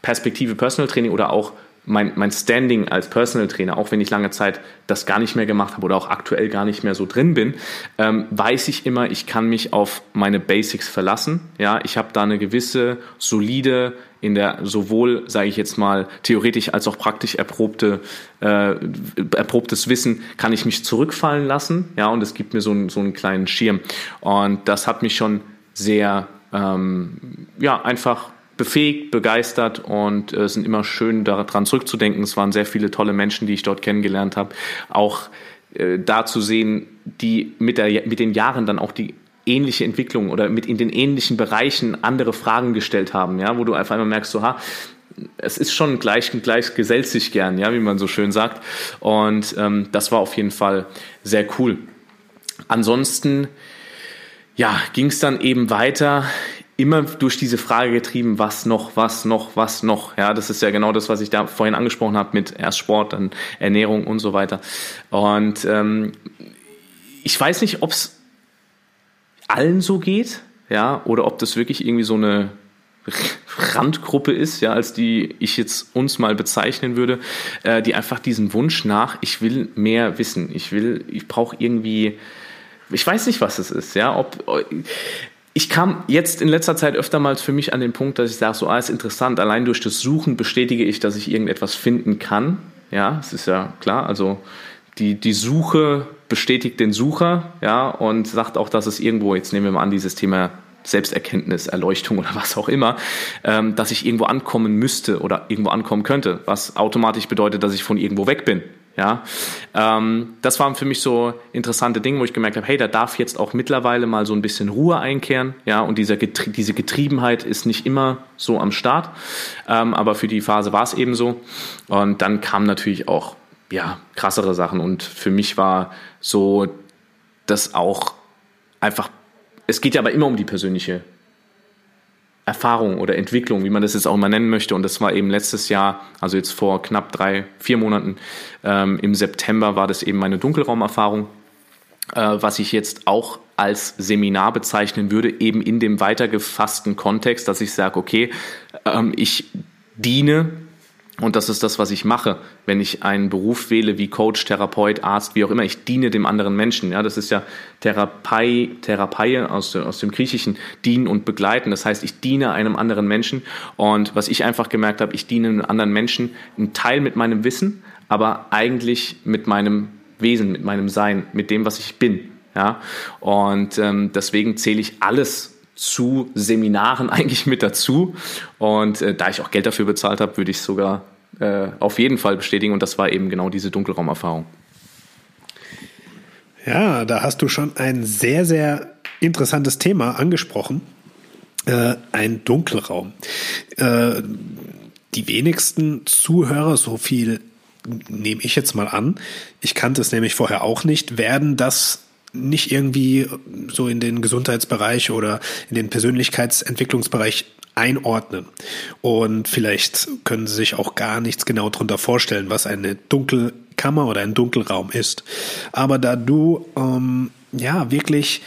Speaker 2: Perspektive Personal Training oder auch mein, mein Standing als Personal Trainer, auch wenn ich lange Zeit das gar nicht mehr gemacht habe oder auch aktuell gar nicht mehr so drin bin, ähm, weiß ich immer, ich kann mich auf meine Basics verlassen. Ja, ich habe da eine gewisse solide in der sowohl, sage ich jetzt mal, theoretisch als auch praktisch erprobte, äh, erprobtes Wissen kann ich mich zurückfallen lassen. Ja, und es gibt mir so, einen so einen kleinen Schirm. Und das hat mich schon sehr, ähm, ja, einfach befähigt, begeistert und äh, es sind immer schön daran zurückzudenken. Es waren sehr viele tolle Menschen, die ich dort kennengelernt habe. Auch äh, da zu sehen, die mit, der, mit den Jahren dann auch die ähnliche Entwicklung oder mit in den ähnlichen Bereichen andere Fragen gestellt haben, ja, wo du einfach einmal merkst, so, ha, es ist schon gleich, gleich gesellt sich gern, ja, wie man so schön sagt. Und ähm, das war auf jeden Fall sehr cool. Ansonsten, ja, ging es dann eben weiter immer durch diese Frage getrieben, was noch, was noch, was noch. Ja, das ist ja genau das, was ich da vorhin angesprochen habe mit erst Sport, dann Ernährung und so weiter. Und ähm, ich weiß nicht, ob es allen so geht, ja, oder ob das wirklich irgendwie so eine Randgruppe ist, ja, als die ich jetzt uns mal bezeichnen würde, äh, die einfach diesen Wunsch nach, ich will mehr wissen, ich will, ich brauche irgendwie, ich weiß nicht, was es ist, ja, ob ich kam jetzt in letzter Zeit öfter mal für mich an den Punkt, dass ich sage, so, ah, interessant, allein durch das Suchen bestätige ich, dass ich irgendetwas finden kann. Ja, es ist ja klar, also die, die Suche bestätigt den Sucher, ja, und sagt auch, dass es irgendwo, jetzt nehmen wir mal an, dieses Thema Selbsterkenntnis, Erleuchtung oder was auch immer, ähm, dass ich irgendwo ankommen müsste oder irgendwo ankommen könnte, was automatisch bedeutet, dass ich von irgendwo weg bin. Ja, ähm, das waren für mich so interessante Dinge, wo ich gemerkt habe, hey, da darf jetzt auch mittlerweile mal so ein bisschen Ruhe einkehren. Ja, und dieser Getrie diese Getriebenheit ist nicht immer so am Start, ähm, aber für die Phase war es eben so. Und dann kamen natürlich auch ja krassere Sachen und für mich war so, dass auch einfach, es geht ja aber immer um die persönliche Erfahrung oder Entwicklung, wie man das jetzt auch immer nennen möchte. Und das war eben letztes Jahr, also jetzt vor knapp drei, vier Monaten, ähm, im September war das eben meine Dunkelraumerfahrung, äh, was ich jetzt auch als Seminar bezeichnen würde, eben in dem weitergefassten Kontext, dass ich sage, okay, ähm, ich diene und das ist das, was ich mache, wenn ich einen Beruf wähle wie Coach, Therapeut, Arzt, wie auch immer. Ich diene dem anderen Menschen. Ja, das ist ja Therapie, Therapie aus, aus dem Griechischen, dienen und begleiten. Das heißt, ich diene einem anderen Menschen. Und was ich einfach gemerkt habe, ich diene einem anderen Menschen, ein Teil mit meinem Wissen, aber eigentlich mit meinem Wesen, mit meinem Sein, mit dem, was ich bin. Ja, und ähm, deswegen zähle ich alles zu Seminaren [laughs] eigentlich mit dazu. Und äh, da ich auch Geld dafür bezahlt habe, würde ich es sogar äh, auf jeden Fall bestätigen. Und das war eben genau diese Dunkelraumerfahrung.
Speaker 1: Ja, da hast du schon ein sehr, sehr interessantes Thema angesprochen. Äh, ein Dunkelraum. Äh, die wenigsten Zuhörer, so viel nehme ich jetzt mal an, ich kannte es nämlich vorher auch nicht, werden das nicht irgendwie so in den Gesundheitsbereich oder in den Persönlichkeitsentwicklungsbereich einordnen. Und vielleicht können Sie sich auch gar nichts genau darunter vorstellen, was eine Dunkelkammer oder ein Dunkelraum ist. Aber da du ähm, ja wirklich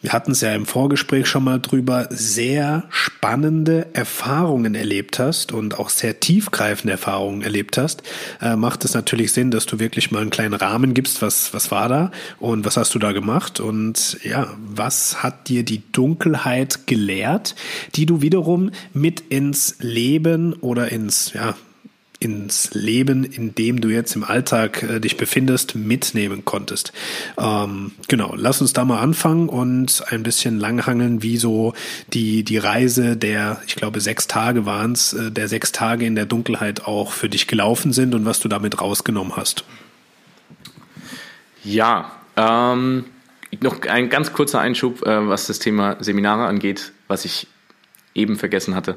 Speaker 1: wir hatten es ja im Vorgespräch schon mal drüber, sehr spannende Erfahrungen erlebt hast und auch sehr tiefgreifende Erfahrungen erlebt hast, äh, macht es natürlich Sinn, dass du wirklich mal einen kleinen Rahmen gibst, was, was war da und was hast du da gemacht? Und ja, was hat dir die Dunkelheit gelehrt, die du wiederum mit ins Leben oder ins, ja, ins Leben, in dem du jetzt im Alltag äh, dich befindest, mitnehmen konntest. Ähm, genau, lass uns da mal anfangen und ein bisschen langhangeln, wie so die, die Reise der, ich glaube, sechs Tage waren es, äh, der sechs Tage in der Dunkelheit auch für dich gelaufen sind und was du damit rausgenommen hast.
Speaker 2: Ja, ähm, noch ein ganz kurzer Einschub, äh, was das Thema Seminare angeht, was ich eben vergessen hatte.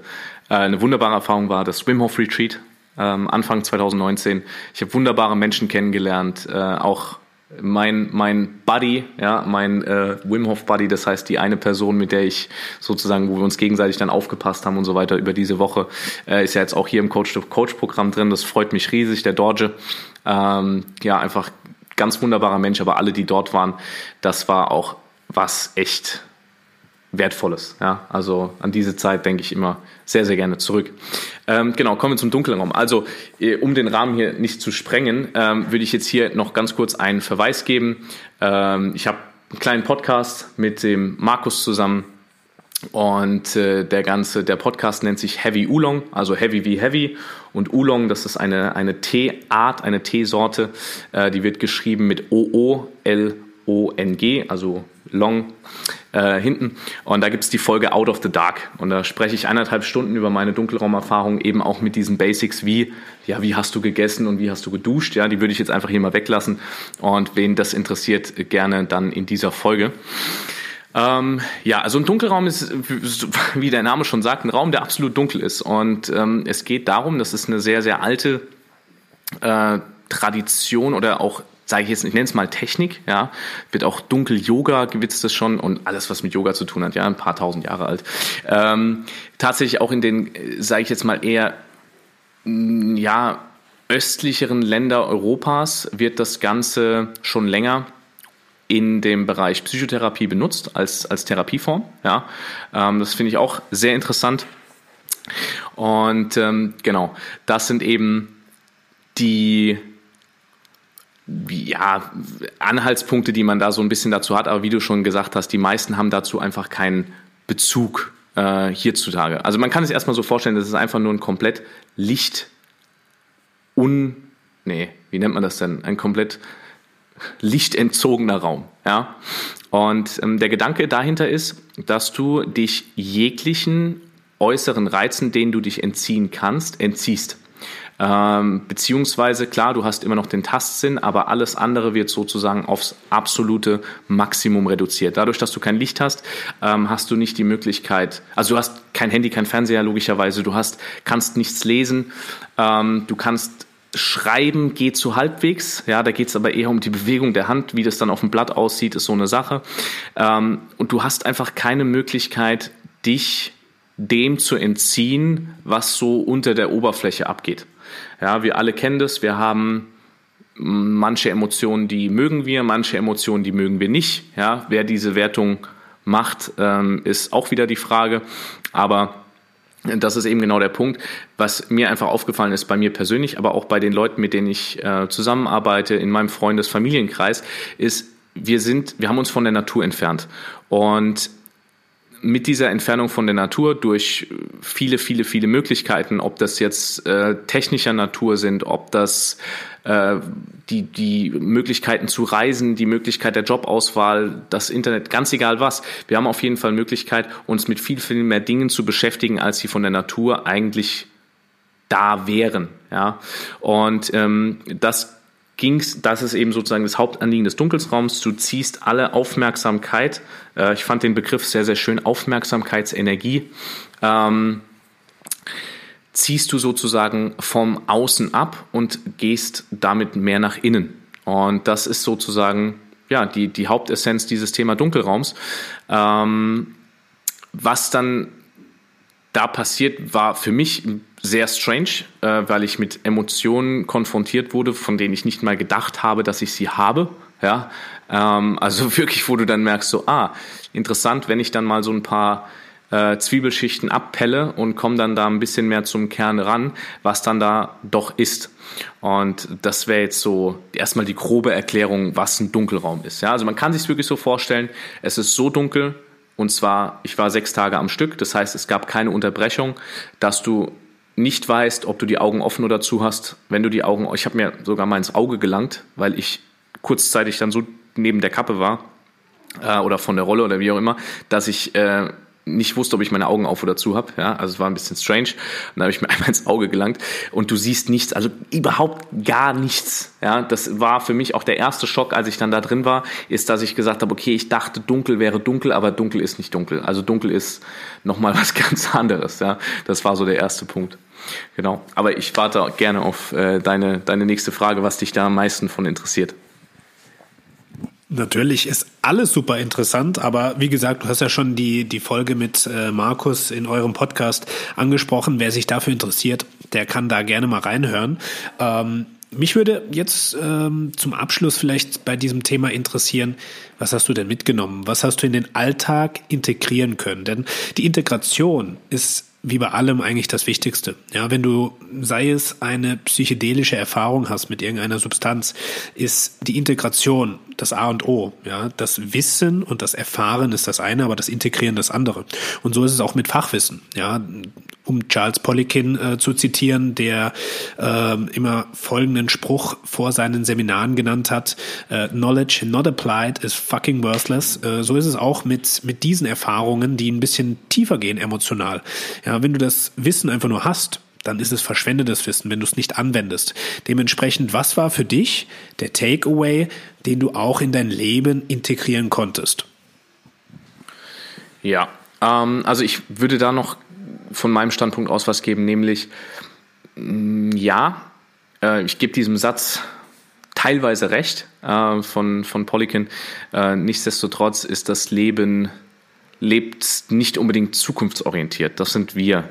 Speaker 2: Äh, eine wunderbare Erfahrung war das Swim Hof Retreat ähm, Anfang 2019. Ich habe wunderbare Menschen kennengelernt, äh, auch mein, mein Buddy, ja, mein äh, Wim Hof Buddy, das heißt die eine Person, mit der ich sozusagen, wo wir uns gegenseitig dann aufgepasst haben und so weiter über diese Woche, äh, ist ja jetzt auch hier im Coach-to-Coach-Programm drin. Das freut mich riesig, der Dorje. Ähm, ja, einfach ganz wunderbarer Mensch, aber alle, die dort waren, das war auch was echt Wertvolles. Ja? Also an diese Zeit denke ich immer sehr, sehr gerne zurück. Ähm, genau, kommen wir zum dunklen Raum. Also, äh, um den Rahmen hier nicht zu sprengen, ähm, würde ich jetzt hier noch ganz kurz einen Verweis geben. Ähm, ich habe einen kleinen Podcast mit dem Markus zusammen. Und äh, der ganze, der Podcast nennt sich Heavy Oolong, also Heavy wie Heavy. Und Oolong, das ist eine, eine Teeart, eine Teesorte, äh, die wird geschrieben mit O-O-L-O-N-G, also Long äh, hinten. Und da gibt es die Folge Out of the Dark. Und da spreche ich eineinhalb Stunden über meine Dunkelraumerfahrung, eben auch mit diesen Basics wie, ja, wie hast du gegessen und wie hast du geduscht. Ja, die würde ich jetzt einfach hier mal weglassen. Und wen das interessiert, gerne dann in dieser Folge. Ähm, ja, also ein Dunkelraum ist, wie der Name schon sagt, ein Raum, der absolut dunkel ist. Und ähm, es geht darum, das ist eine sehr, sehr alte äh, Tradition oder auch sage ich jetzt, ich nenne es mal Technik, ja, wird auch dunkel Yoga gewitzt das schon und alles, was mit Yoga zu tun hat, ja, ein paar tausend Jahre alt. Ähm, tatsächlich auch in den, sage ich jetzt mal eher, mm, ja, östlicheren Länder Europas wird das Ganze schon länger in dem Bereich Psychotherapie benutzt als, als Therapieform. Ja, ähm, das finde ich auch sehr interessant. Und ähm, genau, das sind eben die ja, Anhaltspunkte, die man da so ein bisschen dazu hat, aber wie du schon gesagt hast, die meisten haben dazu einfach keinen Bezug äh, hierzutage. Also man kann es erstmal so vorstellen, das ist einfach nur ein komplett Licht un nee, wie nennt man das denn? Ein komplett lichtentzogener Raum, ja? Und ähm, der Gedanke dahinter ist, dass du dich jeglichen äußeren Reizen, denen du dich entziehen kannst, entziehst. Ähm, beziehungsweise, klar, du hast immer noch den Tastsinn, aber alles andere wird sozusagen aufs absolute Maximum reduziert. Dadurch, dass du kein Licht hast, ähm, hast du nicht die Möglichkeit, also du hast kein Handy, kein Fernseher logischerweise, du hast, kannst nichts lesen, ähm, du kannst Schreiben geht so halbwegs, ja, da geht es aber eher um die Bewegung der Hand, wie das dann auf dem Blatt aussieht, ist so eine Sache. Ähm, und du hast einfach keine Möglichkeit, dich dem zu entziehen, was so unter der Oberfläche abgeht. Ja, wir alle kennen das. Wir haben manche Emotionen, die mögen wir, manche Emotionen, die mögen wir nicht. Ja, wer diese Wertung macht, ähm, ist auch wieder die Frage. Aber das ist eben genau der Punkt, was mir einfach aufgefallen ist bei mir persönlich, aber auch bei den Leuten, mit denen ich äh, zusammenarbeite, in meinem Freundes-Familienkreis, ist, wir sind, wir haben uns von der Natur entfernt. Und mit dieser Entfernung von der Natur durch viele, viele, viele Möglichkeiten, ob das jetzt äh, technischer Natur sind, ob das äh, die, die Möglichkeiten zu reisen, die Möglichkeit der Jobauswahl, das Internet, ganz egal was. Wir haben auf jeden Fall Möglichkeit, uns mit viel, viel mehr Dingen zu beschäftigen, als sie von der Natur eigentlich da wären. Ja? Und ähm, das ging's, das ist eben sozusagen das Hauptanliegen des Dunkelsraums. Du ziehst alle Aufmerksamkeit, äh, ich fand den Begriff sehr, sehr schön, Aufmerksamkeitsenergie, ähm, ziehst du sozusagen vom Außen ab und gehst damit mehr nach innen. Und das ist sozusagen ja, die, die Hauptessenz dieses Thema Dunkelraums. Ähm, was dann da passiert, war für mich sehr strange, äh, weil ich mit Emotionen konfrontiert wurde, von denen ich nicht mal gedacht habe, dass ich sie habe. Ja, ähm, also [laughs] wirklich, wo du dann merkst, so, ah, interessant, wenn ich dann mal so ein paar äh, Zwiebelschichten abpelle und komme dann da ein bisschen mehr zum Kern ran, was dann da doch ist. Und das wäre jetzt so erstmal die grobe Erklärung, was ein Dunkelraum ist. Ja, also man kann sich wirklich so vorstellen, es ist so dunkel, und zwar, ich war sechs Tage am Stück, das heißt, es gab keine Unterbrechung, dass du nicht weißt, ob du die Augen offen oder zu hast. Wenn du die Augen, ich habe mir sogar mal ins Auge gelangt, weil ich kurzzeitig dann so neben der Kappe war äh, oder von der Rolle oder wie auch immer, dass ich äh, nicht wusste, ob ich meine Augen auf oder zu habe. Ja, also es war ein bisschen strange. Und dann habe ich mir [laughs] einmal ins Auge gelangt und du siehst nichts, also überhaupt gar nichts. Ja, das war für mich auch der erste Schock, als ich dann da drin war, ist, dass ich gesagt habe, okay, ich dachte, dunkel wäre dunkel, aber dunkel ist nicht dunkel. Also dunkel ist nochmal [laughs] was ganz anderes. Ja, das war so der erste Punkt. Genau. Aber ich warte gerne auf äh, deine, deine nächste Frage, was dich da am meisten von interessiert.
Speaker 1: Natürlich ist alles super interessant, aber wie gesagt, du hast ja schon die, die Folge mit äh, Markus in eurem Podcast angesprochen. Wer sich dafür interessiert, der kann da gerne mal reinhören. Ähm, mich würde jetzt ähm, zum Abschluss vielleicht bei diesem Thema interessieren, was hast du denn mitgenommen? Was hast du in den Alltag integrieren können? Denn die Integration ist wie bei allem eigentlich das Wichtigste. Ja, wenn du, sei es eine psychedelische Erfahrung hast mit irgendeiner Substanz, ist die Integration das A und O. Ja, das Wissen und das Erfahren ist das eine, aber das Integrieren das andere. Und so ist es auch mit Fachwissen. Ja, um Charles Poliquin äh, zu zitieren, der äh, immer folgenden Spruch vor seinen Seminaren genannt hat: äh, Knowledge not applied is fucking worthless. Äh, so ist es auch mit mit diesen Erfahrungen, die ein bisschen tiefer gehen emotional. Ja, wenn du das Wissen einfach nur hast dann ist es verschwendetes Wissen, wenn du es nicht anwendest. Dementsprechend, was war für dich der Takeaway, den du auch in dein Leben integrieren konntest?
Speaker 2: Ja, ähm, also ich würde da noch von meinem Standpunkt aus was geben, nämlich mm, ja, äh, ich gebe diesem Satz teilweise recht äh, von, von Polikin. Äh, nichtsdestotrotz ist das Leben lebt nicht unbedingt zukunftsorientiert. Das sind wir,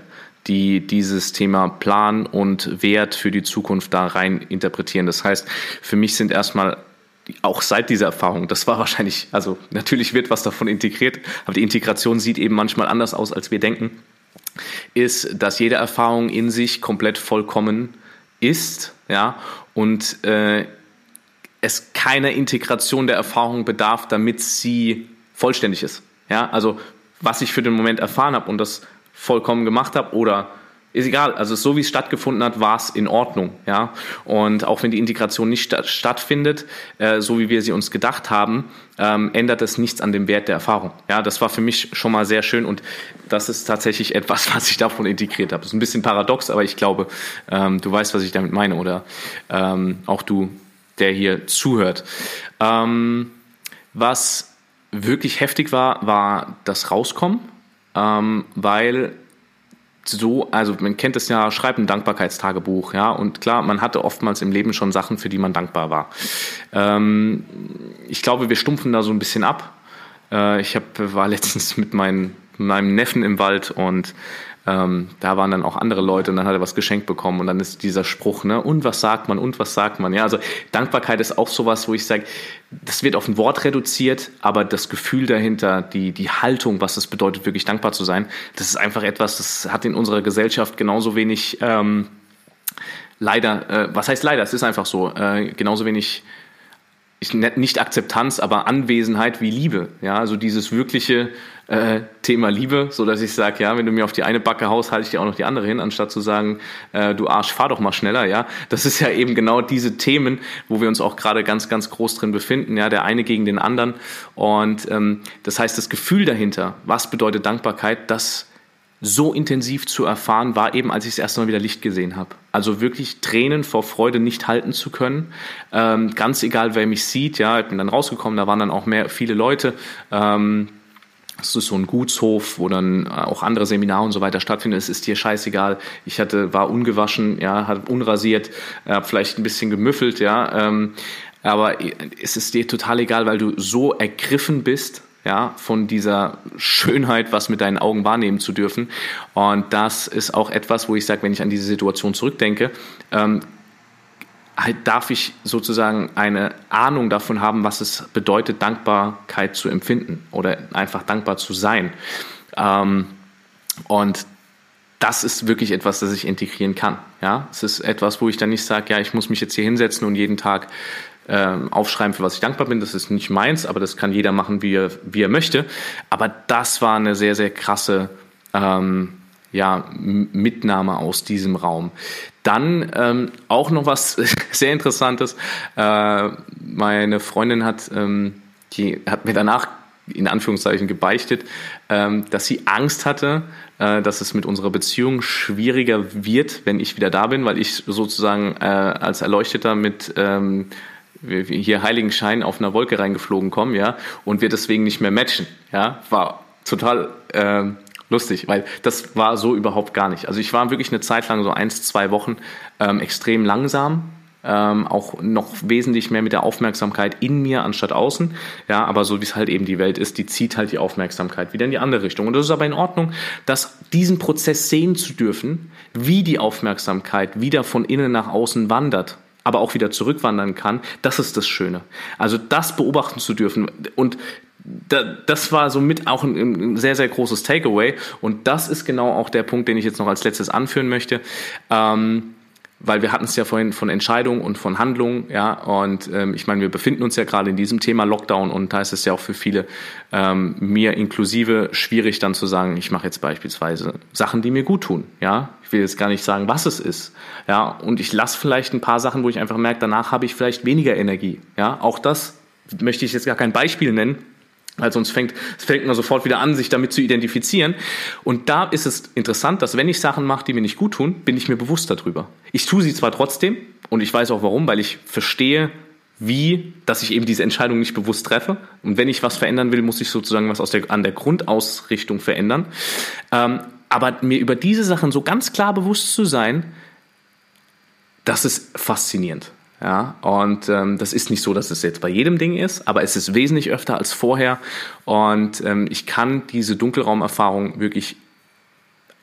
Speaker 2: die dieses Thema Plan und Wert für die Zukunft da rein interpretieren. Das heißt, für mich sind erstmal auch seit dieser Erfahrung, das war wahrscheinlich, also natürlich wird was davon integriert, aber die Integration sieht eben manchmal anders aus, als wir denken, ist, dass jede Erfahrung in sich komplett vollkommen ist, ja, und äh, es keiner Integration der Erfahrung bedarf, damit sie vollständig ist. Ja, also was ich für den Moment erfahren habe und das vollkommen gemacht habe oder ist egal, also so wie es stattgefunden hat, war es in Ordnung, ja. Und auch wenn die Integration nicht st stattfindet, äh, so wie wir sie uns gedacht haben, ähm, ändert es nichts an dem Wert der Erfahrung. Ja, das war für mich schon mal sehr schön und das ist tatsächlich [laughs] etwas, was ich davon integriert habe. Das ist ein bisschen paradox, aber ich glaube, ähm, du weißt, was ich damit meine oder ähm, auch du, der hier zuhört. Ähm, was wirklich heftig war, war das Rauskommen ähm, weil so, also man kennt es ja, schreibt ein Dankbarkeitstagebuch, ja, und klar, man hatte oftmals im Leben schon Sachen, für die man dankbar war. Ähm, ich glaube, wir stumpfen da so ein bisschen ab. Äh, ich hab, war letztens mit, mein, mit meinem Neffen im Wald und ähm, da waren dann auch andere Leute und dann hat er was geschenkt bekommen und dann ist dieser Spruch, ne, und was sagt man, und was sagt man, ja, also Dankbarkeit ist auch sowas, wo ich sage, das wird auf ein Wort reduziert, aber das Gefühl dahinter, die, die Haltung, was es bedeutet, wirklich dankbar zu sein, das ist einfach etwas, das hat in unserer Gesellschaft genauso wenig, ähm, leider, äh, was heißt leider, es ist einfach so, äh, genauso wenig ich, nicht Akzeptanz, aber Anwesenheit wie Liebe. Ja, also dieses wirkliche äh, Thema Liebe, so dass ich sage, ja, wenn du mir auf die eine Backe haust, halte ich dir auch noch die andere hin, anstatt zu sagen, äh, du Arsch, fahr doch mal schneller. Ja, das ist ja eben genau diese Themen, wo wir uns auch gerade ganz, ganz groß drin befinden. Ja, der eine gegen den anderen. Und ähm, das heißt, das Gefühl dahinter, was bedeutet Dankbarkeit, das so intensiv zu erfahren war eben, als ich das erste Mal wieder Licht gesehen habe. Also wirklich Tränen vor Freude nicht halten zu können. Ähm, ganz egal, wer mich sieht. Ja, ich bin dann rausgekommen, da waren dann auch mehr viele Leute. Ähm, es ist so ein Gutshof, wo dann auch andere Seminare und so weiter stattfinden. Es ist dir scheißegal. Ich hatte, war ungewaschen, ja, hatte unrasiert, habe vielleicht ein bisschen gemüffelt, ja. Ähm, aber es ist dir total egal, weil du so ergriffen bist ja, von dieser Schönheit, was mit deinen Augen wahrnehmen zu dürfen. Und das ist auch etwas, wo ich sage, wenn ich an diese Situation zurückdenke, ähm, halt darf ich sozusagen eine Ahnung davon haben, was es bedeutet, Dankbarkeit zu empfinden oder einfach dankbar zu sein. Ähm, und das ist wirklich etwas, das ich integrieren kann. Ja, es ist etwas, wo ich dann nicht sage, ja, ich muss mich jetzt hier hinsetzen und jeden Tag aufschreiben, für was ich dankbar bin. Das ist nicht meins, aber das kann jeder machen, wie er, wie er möchte. Aber das war eine sehr, sehr krasse ähm, ja, Mitnahme aus diesem Raum. Dann ähm, auch noch was [laughs] sehr Interessantes. Äh, meine Freundin hat, ähm, die hat mir danach in Anführungszeichen gebeichtet, ähm, dass sie Angst hatte, äh, dass es mit unserer Beziehung schwieriger wird, wenn ich wieder da bin, weil ich sozusagen äh, als Erleuchteter mit ähm, hier Heiligenschein auf einer Wolke reingeflogen komme, ja, und wir deswegen nicht mehr matchen, ja, war total äh, lustig, weil das war so überhaupt gar nicht. Also ich war wirklich eine Zeit lang, so eins, zwei Wochen, ähm, extrem langsam, ähm, auch noch wesentlich mehr mit der Aufmerksamkeit in mir anstatt außen. Ja, aber so wie es halt eben die Welt ist, die zieht halt die Aufmerksamkeit wieder in die andere Richtung. Und das ist aber in Ordnung, dass diesen Prozess sehen zu dürfen, wie die Aufmerksamkeit wieder von innen nach außen wandert aber auch wieder zurückwandern kann, das ist das Schöne. Also das beobachten zu dürfen und das war somit auch ein, sehr, sehr großes Takeaway. Und das ist genau auch der Punkt, den ich jetzt noch als letztes anführen möchte. Ähm, weil wir hatten es ja vorhin von Entscheidung und von Handlung, ja, und ähm, ich meine, wir befinden uns ja gerade in diesem Thema Lockdown und da ist es ja auch für viele, ähm, mir inklusive, schwierig dann zu sagen, ich mache jetzt beispielsweise Sachen, die mir gut tun, ja. Ich will jetzt gar nicht sagen, was es ist, ja, und ich lasse vielleicht ein paar Sachen, wo ich einfach merke, danach habe ich vielleicht weniger Energie, ja. Auch das möchte ich jetzt gar kein Beispiel nennen, weil sonst fängt, es fängt man sofort wieder an, sich damit zu identifizieren. Und da ist es interessant, dass wenn ich Sachen mache, die mir nicht gut tun, bin ich mir bewusst darüber. Ich tue sie zwar trotzdem und ich weiß auch warum, weil ich verstehe, wie, dass ich eben diese Entscheidung nicht bewusst treffe. Und wenn ich was verändern will, muss ich sozusagen was aus der, an der Grundausrichtung verändern. Ähm, aber mir über diese Sachen so ganz klar bewusst zu sein, das ist faszinierend. Ja, und ähm, das ist nicht so, dass es jetzt bei jedem Ding ist, aber es ist wesentlich öfter als vorher. Und ähm, ich kann diese Dunkelraumerfahrung wirklich,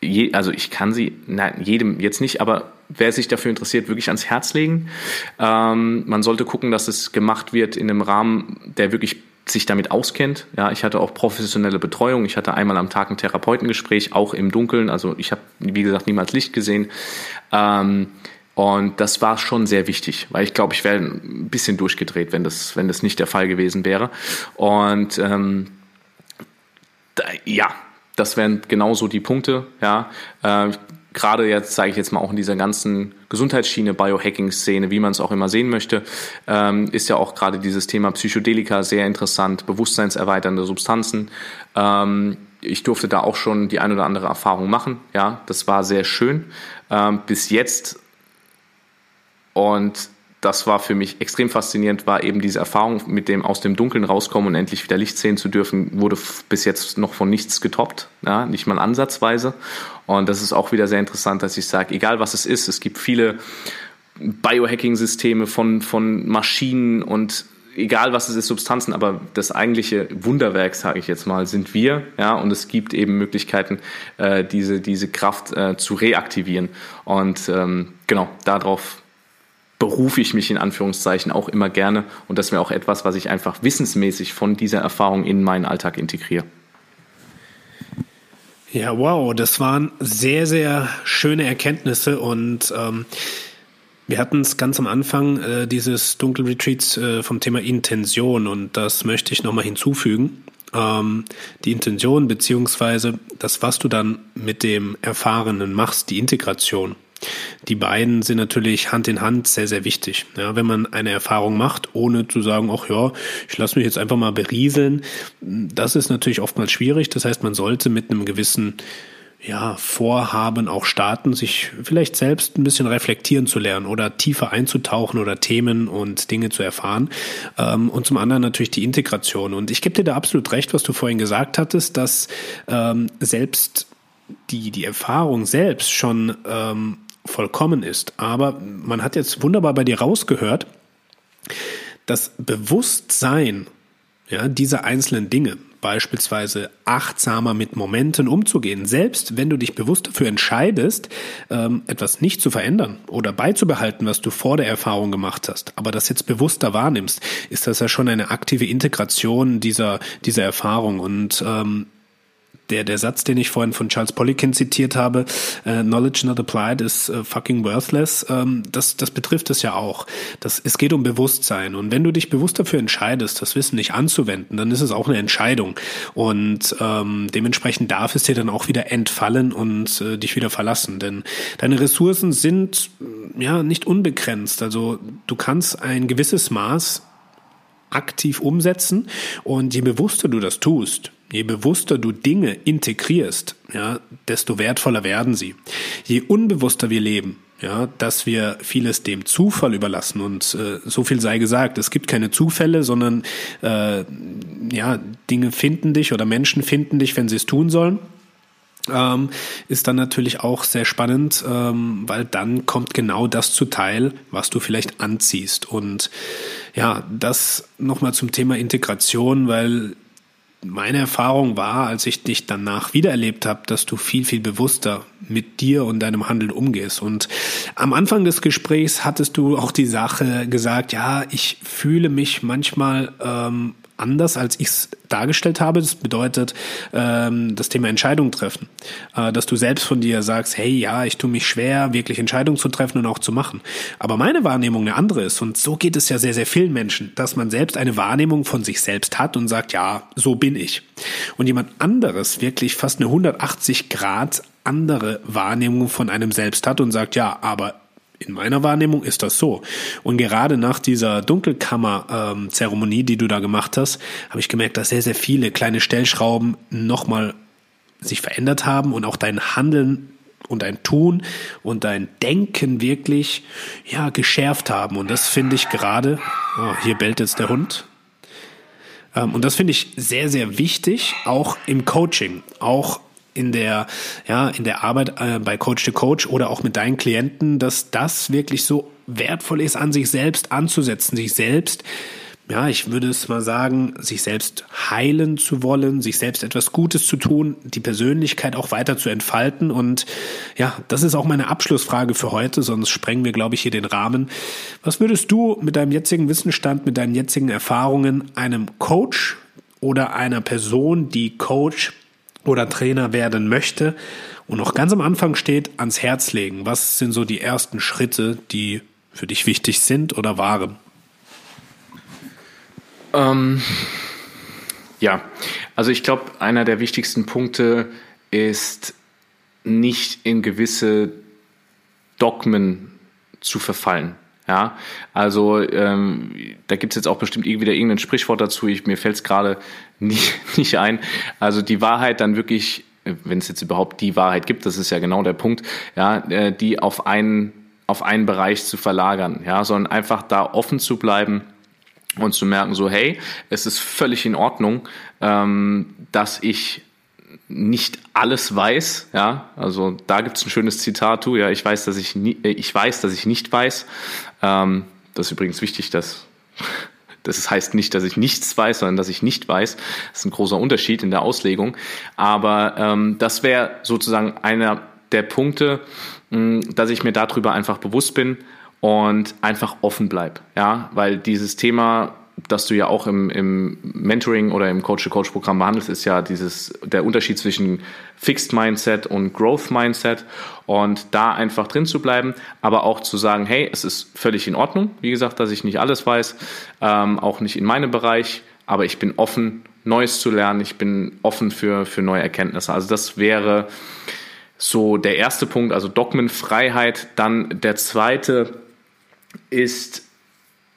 Speaker 2: je, also ich kann sie, nein, jedem jetzt nicht, aber wer sich dafür interessiert, wirklich ans Herz legen. Ähm, man sollte gucken, dass es gemacht wird in einem Rahmen, der wirklich sich damit auskennt. Ja, ich hatte auch professionelle Betreuung. Ich hatte einmal am Tag ein Therapeutengespräch, auch im Dunkeln. Also ich habe, wie gesagt, niemals Licht gesehen. Ähm, und das war schon sehr wichtig, weil ich glaube, ich wäre ein bisschen durchgedreht, wenn das, wenn das nicht der Fall gewesen wäre. Und ähm, da, ja, das wären genauso die Punkte. Ja, äh, gerade jetzt sage ich jetzt mal auch in dieser ganzen Gesundheitsschiene, Biohacking-Szene, wie man es auch immer sehen möchte, ähm, ist ja auch gerade dieses Thema Psychedelika sehr interessant, bewusstseinserweiternde Substanzen. Ähm, ich durfte da auch schon die ein oder andere Erfahrung machen. Ja, das war sehr schön. Ähm, bis jetzt und das war für mich extrem faszinierend, war eben diese Erfahrung mit dem aus dem Dunkeln rauskommen und endlich wieder Licht sehen zu dürfen, wurde bis jetzt noch von nichts getoppt, ja, nicht mal ansatzweise. Und das ist auch wieder sehr interessant, dass ich sage, egal was es ist, es gibt viele Biohacking-Systeme von, von Maschinen und egal was es ist, Substanzen, aber das eigentliche Wunderwerk, sage ich jetzt mal, sind wir, ja, und es gibt eben Möglichkeiten, äh, diese, diese Kraft äh, zu reaktivieren. Und ähm, genau, darauf berufe ich mich in Anführungszeichen auch immer gerne und das wäre auch etwas, was ich einfach wissensmäßig von dieser Erfahrung in meinen Alltag integriere.
Speaker 1: Ja, wow, das waren sehr, sehr schöne Erkenntnisse und ähm, wir hatten es ganz am Anfang äh, dieses Dunkelretreats äh, vom Thema Intention und das möchte ich nochmal hinzufügen. Ähm, die Intention beziehungsweise das, was du dann mit dem Erfahrenen machst, die Integration. Die beiden sind natürlich Hand in Hand sehr, sehr wichtig. Ja, wenn man eine Erfahrung macht, ohne zu sagen, ach ja, ich lasse mich jetzt einfach mal berieseln, das ist natürlich oftmals schwierig. Das heißt, man sollte mit einem gewissen ja, Vorhaben auch starten, sich vielleicht selbst ein bisschen reflektieren zu lernen oder tiefer einzutauchen oder Themen und Dinge zu erfahren. Ähm, und zum anderen natürlich die Integration. Und ich gebe dir da absolut recht, was du vorhin gesagt hattest, dass ähm, selbst die, die Erfahrung selbst schon ähm, vollkommen ist. Aber man hat jetzt wunderbar bei dir rausgehört, das Bewusstsein ja, dieser einzelnen Dinge, beispielsweise achtsamer mit Momenten umzugehen, selbst wenn du dich bewusst dafür entscheidest, ähm, etwas nicht zu verändern oder beizubehalten, was du vor der Erfahrung gemacht hast, aber das jetzt bewusster wahrnimmst, ist das ja schon eine aktive Integration dieser, dieser Erfahrung. Und ähm, der, der Satz, den ich vorhin von Charles Poliquin zitiert habe, uh, Knowledge not applied is uh, fucking worthless, ähm, das, das betrifft es ja auch. Das, es geht um Bewusstsein. Und wenn du dich bewusst dafür entscheidest, das Wissen nicht anzuwenden, dann ist es auch eine Entscheidung. Und ähm, dementsprechend darf es dir dann auch wieder entfallen und äh, dich wieder verlassen. Denn deine Ressourcen sind ja nicht unbegrenzt. Also du kannst ein gewisses Maß aktiv umsetzen. Und je bewusster du das tust, je bewusster du Dinge integrierst, ja, desto wertvoller werden sie. Je unbewusster wir leben, ja, dass wir vieles dem Zufall überlassen und äh, so viel sei gesagt, es gibt keine Zufälle, sondern äh, ja, Dinge finden dich oder Menschen finden dich, wenn sie es tun sollen. Ähm, ist dann natürlich auch sehr spannend, ähm, weil dann kommt genau das zuteil, was du vielleicht anziehst. Und ja, das nochmal zum Thema Integration, weil meine Erfahrung war, als ich dich danach wiedererlebt habe, dass du viel, viel bewusster mit dir und deinem Handeln umgehst. Und am Anfang des Gesprächs hattest du auch die Sache gesagt, ja, ich fühle mich manchmal ähm, anders, als ich es dargestellt habe. Das bedeutet ähm, das Thema Entscheidung treffen. Äh, dass du selbst von dir sagst, hey, ja, ich tue mich schwer, wirklich Entscheidungen zu treffen und auch zu machen. Aber meine Wahrnehmung eine andere ist. Und so geht es ja sehr, sehr vielen Menschen, dass man selbst eine Wahrnehmung von sich selbst hat und sagt, ja, so bin ich. Und jemand anderes wirklich fast eine 180 Grad andere Wahrnehmung von einem selbst hat und sagt, ja, aber in meiner Wahrnehmung ist das so. Und gerade nach dieser Dunkelkammer-Zeremonie, die du da gemacht hast, habe ich gemerkt, dass sehr, sehr viele kleine Stellschrauben nochmal sich verändert haben und auch dein Handeln und dein Tun und dein Denken wirklich ja geschärft haben. Und das finde ich gerade. Oh, hier bellt jetzt der Hund. Ähm, und das finde ich sehr, sehr wichtig, auch im Coaching, auch in der, ja, in der Arbeit äh, bei Coach to Coach oder auch mit deinen Klienten, dass das wirklich so wertvoll ist, an sich selbst anzusetzen, sich selbst ja, ich würde es mal sagen, sich selbst heilen zu wollen, sich selbst etwas Gutes zu tun, die Persönlichkeit auch weiter zu entfalten. Und ja, das ist auch meine Abschlussfrage für heute, sonst sprengen wir, glaube ich, hier den Rahmen. Was würdest du mit deinem jetzigen Wissensstand, mit deinen jetzigen Erfahrungen einem Coach oder einer Person, die Coach oder Trainer werden möchte und noch ganz am Anfang steht, ans Herz legen? Was sind so die ersten Schritte, die für dich wichtig sind oder waren?
Speaker 2: Ähm, ja, also ich glaube, einer der wichtigsten Punkte ist nicht in gewisse Dogmen zu verfallen. Ja, also ähm, da gibt es jetzt auch bestimmt wieder irgendein Sprichwort dazu. Ich, mir fällt es gerade nicht, [laughs] nicht ein. Also die Wahrheit dann wirklich, wenn es jetzt überhaupt die Wahrheit gibt, das ist ja genau der Punkt, ja, äh, die auf einen auf einen Bereich zu verlagern, ja, sondern einfach da offen zu bleiben und zu merken, so hey, es ist völlig in Ordnung, ähm, dass ich nicht alles weiß, ja, also da gibt es ein schönes Zitat, du, ja, ich weiß, dass ich nie, äh, ich weiß, dass ich nicht weiß. Ähm, das ist übrigens wichtig, dass das heißt nicht, dass ich nichts weiß, sondern dass ich nicht weiß. Das ist ein großer Unterschied in der Auslegung. Aber ähm, das wäre sozusagen einer der Punkte, mh, dass ich mir darüber einfach bewusst bin und einfach offen bleib. Ja, weil dieses Thema das du ja auch im, im Mentoring oder im Coach-to-Coach-Programm behandelst, ist ja dieses, der Unterschied zwischen Fixed Mindset und Growth Mindset und da einfach drin zu bleiben, aber auch zu sagen, hey, es ist völlig in Ordnung, wie gesagt, dass ich nicht alles weiß, ähm, auch nicht in meinem Bereich, aber ich bin offen, Neues zu lernen, ich bin offen für, für neue Erkenntnisse. Also das wäre so der erste Punkt, also Dogmenfreiheit. Dann der zweite ist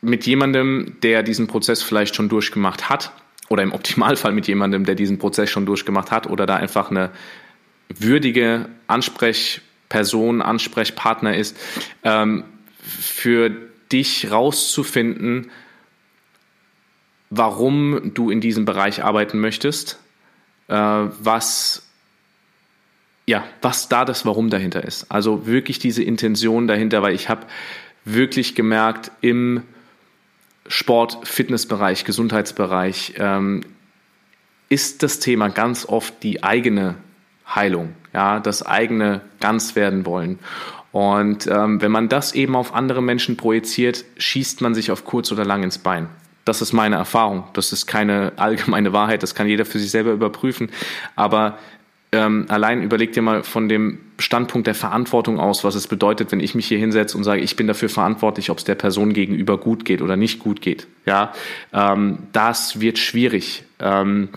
Speaker 2: mit jemandem, der diesen Prozess vielleicht schon durchgemacht hat, oder im Optimalfall mit jemandem, der diesen Prozess schon durchgemacht hat, oder da einfach eine würdige Ansprechperson, Ansprechpartner ist, ähm, für dich rauszufinden, warum du in diesem Bereich arbeiten möchtest, äh, was ja, was da das Warum dahinter ist. Also wirklich diese Intention dahinter, weil ich habe wirklich gemerkt im Sport, Fitnessbereich, Gesundheitsbereich ähm, ist das Thema ganz oft die eigene Heilung, ja, das eigene ganz werden wollen. Und ähm, wenn man das eben auf andere Menschen projiziert, schießt man sich auf kurz oder lang ins Bein. Das ist meine Erfahrung. Das ist keine [laughs] allgemeine Wahrheit. Das kann jeder für sich selber überprüfen. Aber ähm, allein überleg dir mal von dem Standpunkt der Verantwortung aus, was es bedeutet, wenn ich mich hier hinsetze und sage, ich bin dafür verantwortlich, ob es der Person gegenüber gut geht oder nicht gut geht. Ja, ähm, das wird schwierig, ähm,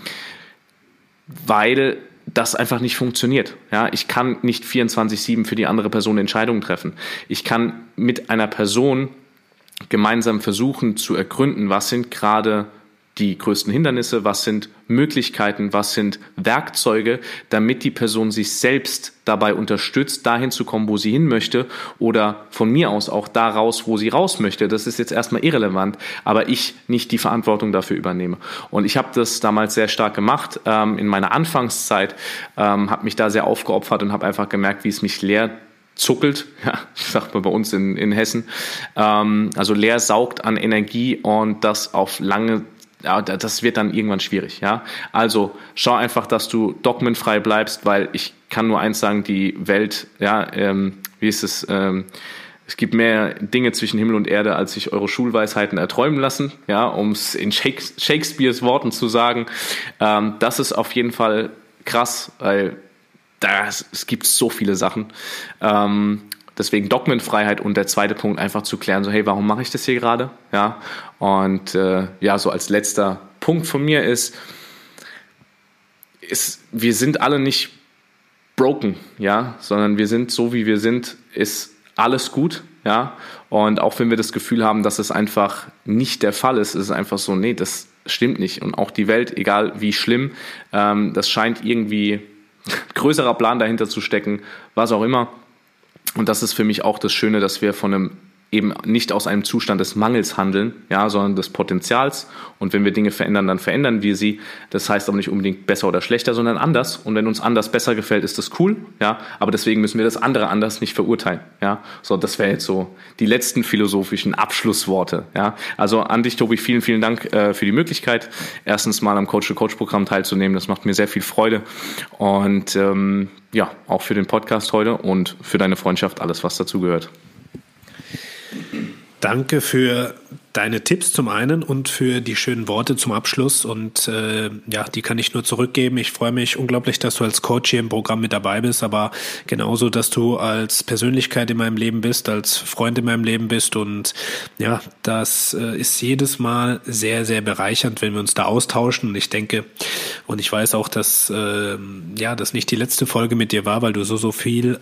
Speaker 2: weil das einfach nicht funktioniert. Ja, ich kann nicht 24/7 für die andere Person Entscheidungen treffen. Ich kann mit einer Person gemeinsam versuchen zu ergründen, was sind gerade die größten Hindernisse, was sind Möglichkeiten, was sind Werkzeuge, damit die Person sich selbst dabei unterstützt, dahin zu kommen, wo sie hin möchte oder von mir aus auch da raus, wo sie raus möchte. Das ist jetzt erstmal irrelevant, aber ich nicht die Verantwortung dafür übernehme. Und ich habe das damals sehr stark gemacht ähm, in meiner Anfangszeit, ähm, habe mich da sehr aufgeopfert und habe einfach gemerkt, wie es mich leer zuckelt, [laughs] ja, sagt man bei uns in, in Hessen, ähm, also leer saugt an Energie und das auf lange ja, das wird dann irgendwann schwierig, ja. Also schau einfach, dass du dogmenfrei bleibst, weil ich kann nur eins sagen, die Welt, ja, ähm, wie ist es, ähm, es gibt mehr Dinge zwischen Himmel und Erde, als sich eure Schulweisheiten erträumen lassen, ja, um es in Shakespeares Worten zu sagen. Ähm, das ist auf jeden Fall krass, weil das, es gibt so viele Sachen. Ähm, deswegen Dogmenfreiheit und der zweite Punkt einfach zu klären, so hey, warum mache ich das hier gerade? Ja, und äh, ja, so als letzter Punkt von mir ist, ist, wir sind alle nicht broken, ja, sondern wir sind so wie wir sind, ist alles gut, ja. Und auch wenn wir das Gefühl haben, dass es einfach nicht der Fall ist, ist es einfach so, nee, das stimmt nicht. Und auch die Welt, egal wie schlimm, ähm, das scheint irgendwie [laughs] größerer Plan dahinter zu stecken, was auch immer. Und das ist für mich auch das Schöne, dass wir von einem eben nicht aus einem Zustand des Mangels handeln, ja, sondern des Potenzials. Und wenn wir Dinge verändern, dann verändern wir sie. Das heißt aber nicht unbedingt besser oder schlechter, sondern anders. Und wenn uns anders besser gefällt, ist das cool, ja. Aber deswegen müssen wir das andere anders nicht verurteilen, ja. So, das wäre jetzt so die letzten philosophischen Abschlussworte, ja. Also an dich, Tobi, vielen, vielen Dank äh, für die Möglichkeit, erstens mal am Coach-to-Coach-Programm teilzunehmen. Das macht mir sehr viel Freude. Und ähm, ja, auch für den Podcast heute und für deine Freundschaft, alles, was dazu gehört.
Speaker 1: Danke für deine Tipps zum einen und für die schönen Worte zum Abschluss. Und äh, ja, die kann ich nur zurückgeben. Ich freue mich unglaublich, dass du als Coach hier im Programm mit dabei bist, aber genauso, dass du als Persönlichkeit in meinem Leben bist, als Freund in meinem Leben bist. Und ja, das äh, ist jedes Mal sehr, sehr bereichernd, wenn wir uns da austauschen. Und ich denke, und ich weiß auch, dass äh, ja, das nicht die letzte Folge mit dir war, weil du so, so viel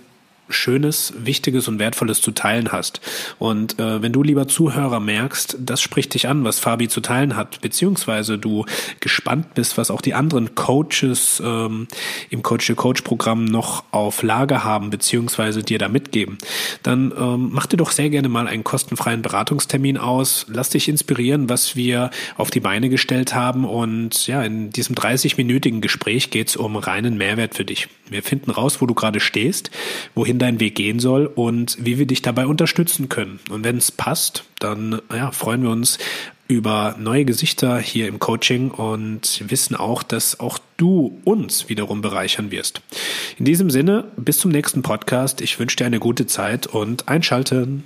Speaker 1: Schönes, Wichtiges und Wertvolles zu teilen hast. Und äh, wenn du, lieber Zuhörer, merkst, das spricht dich an, was Fabi zu teilen hat, beziehungsweise du gespannt bist, was auch die anderen Coaches ähm, im Coach-to-Coach-Programm noch auf Lager haben, beziehungsweise dir da mitgeben, dann ähm, mach dir doch sehr gerne mal einen kostenfreien Beratungstermin aus. Lass dich inspirieren, was wir auf die Beine gestellt haben. Und ja, in diesem 30-minütigen Gespräch geht es um reinen Mehrwert für dich. Wir finden raus, wo du gerade stehst, wohin dein Weg gehen soll und wie wir dich dabei unterstützen können. Und wenn es passt, dann ja, freuen wir uns über neue Gesichter hier im Coaching und wissen auch, dass auch du uns wiederum bereichern wirst. In diesem Sinne, bis zum nächsten Podcast. Ich wünsche dir eine gute Zeit und einschalten.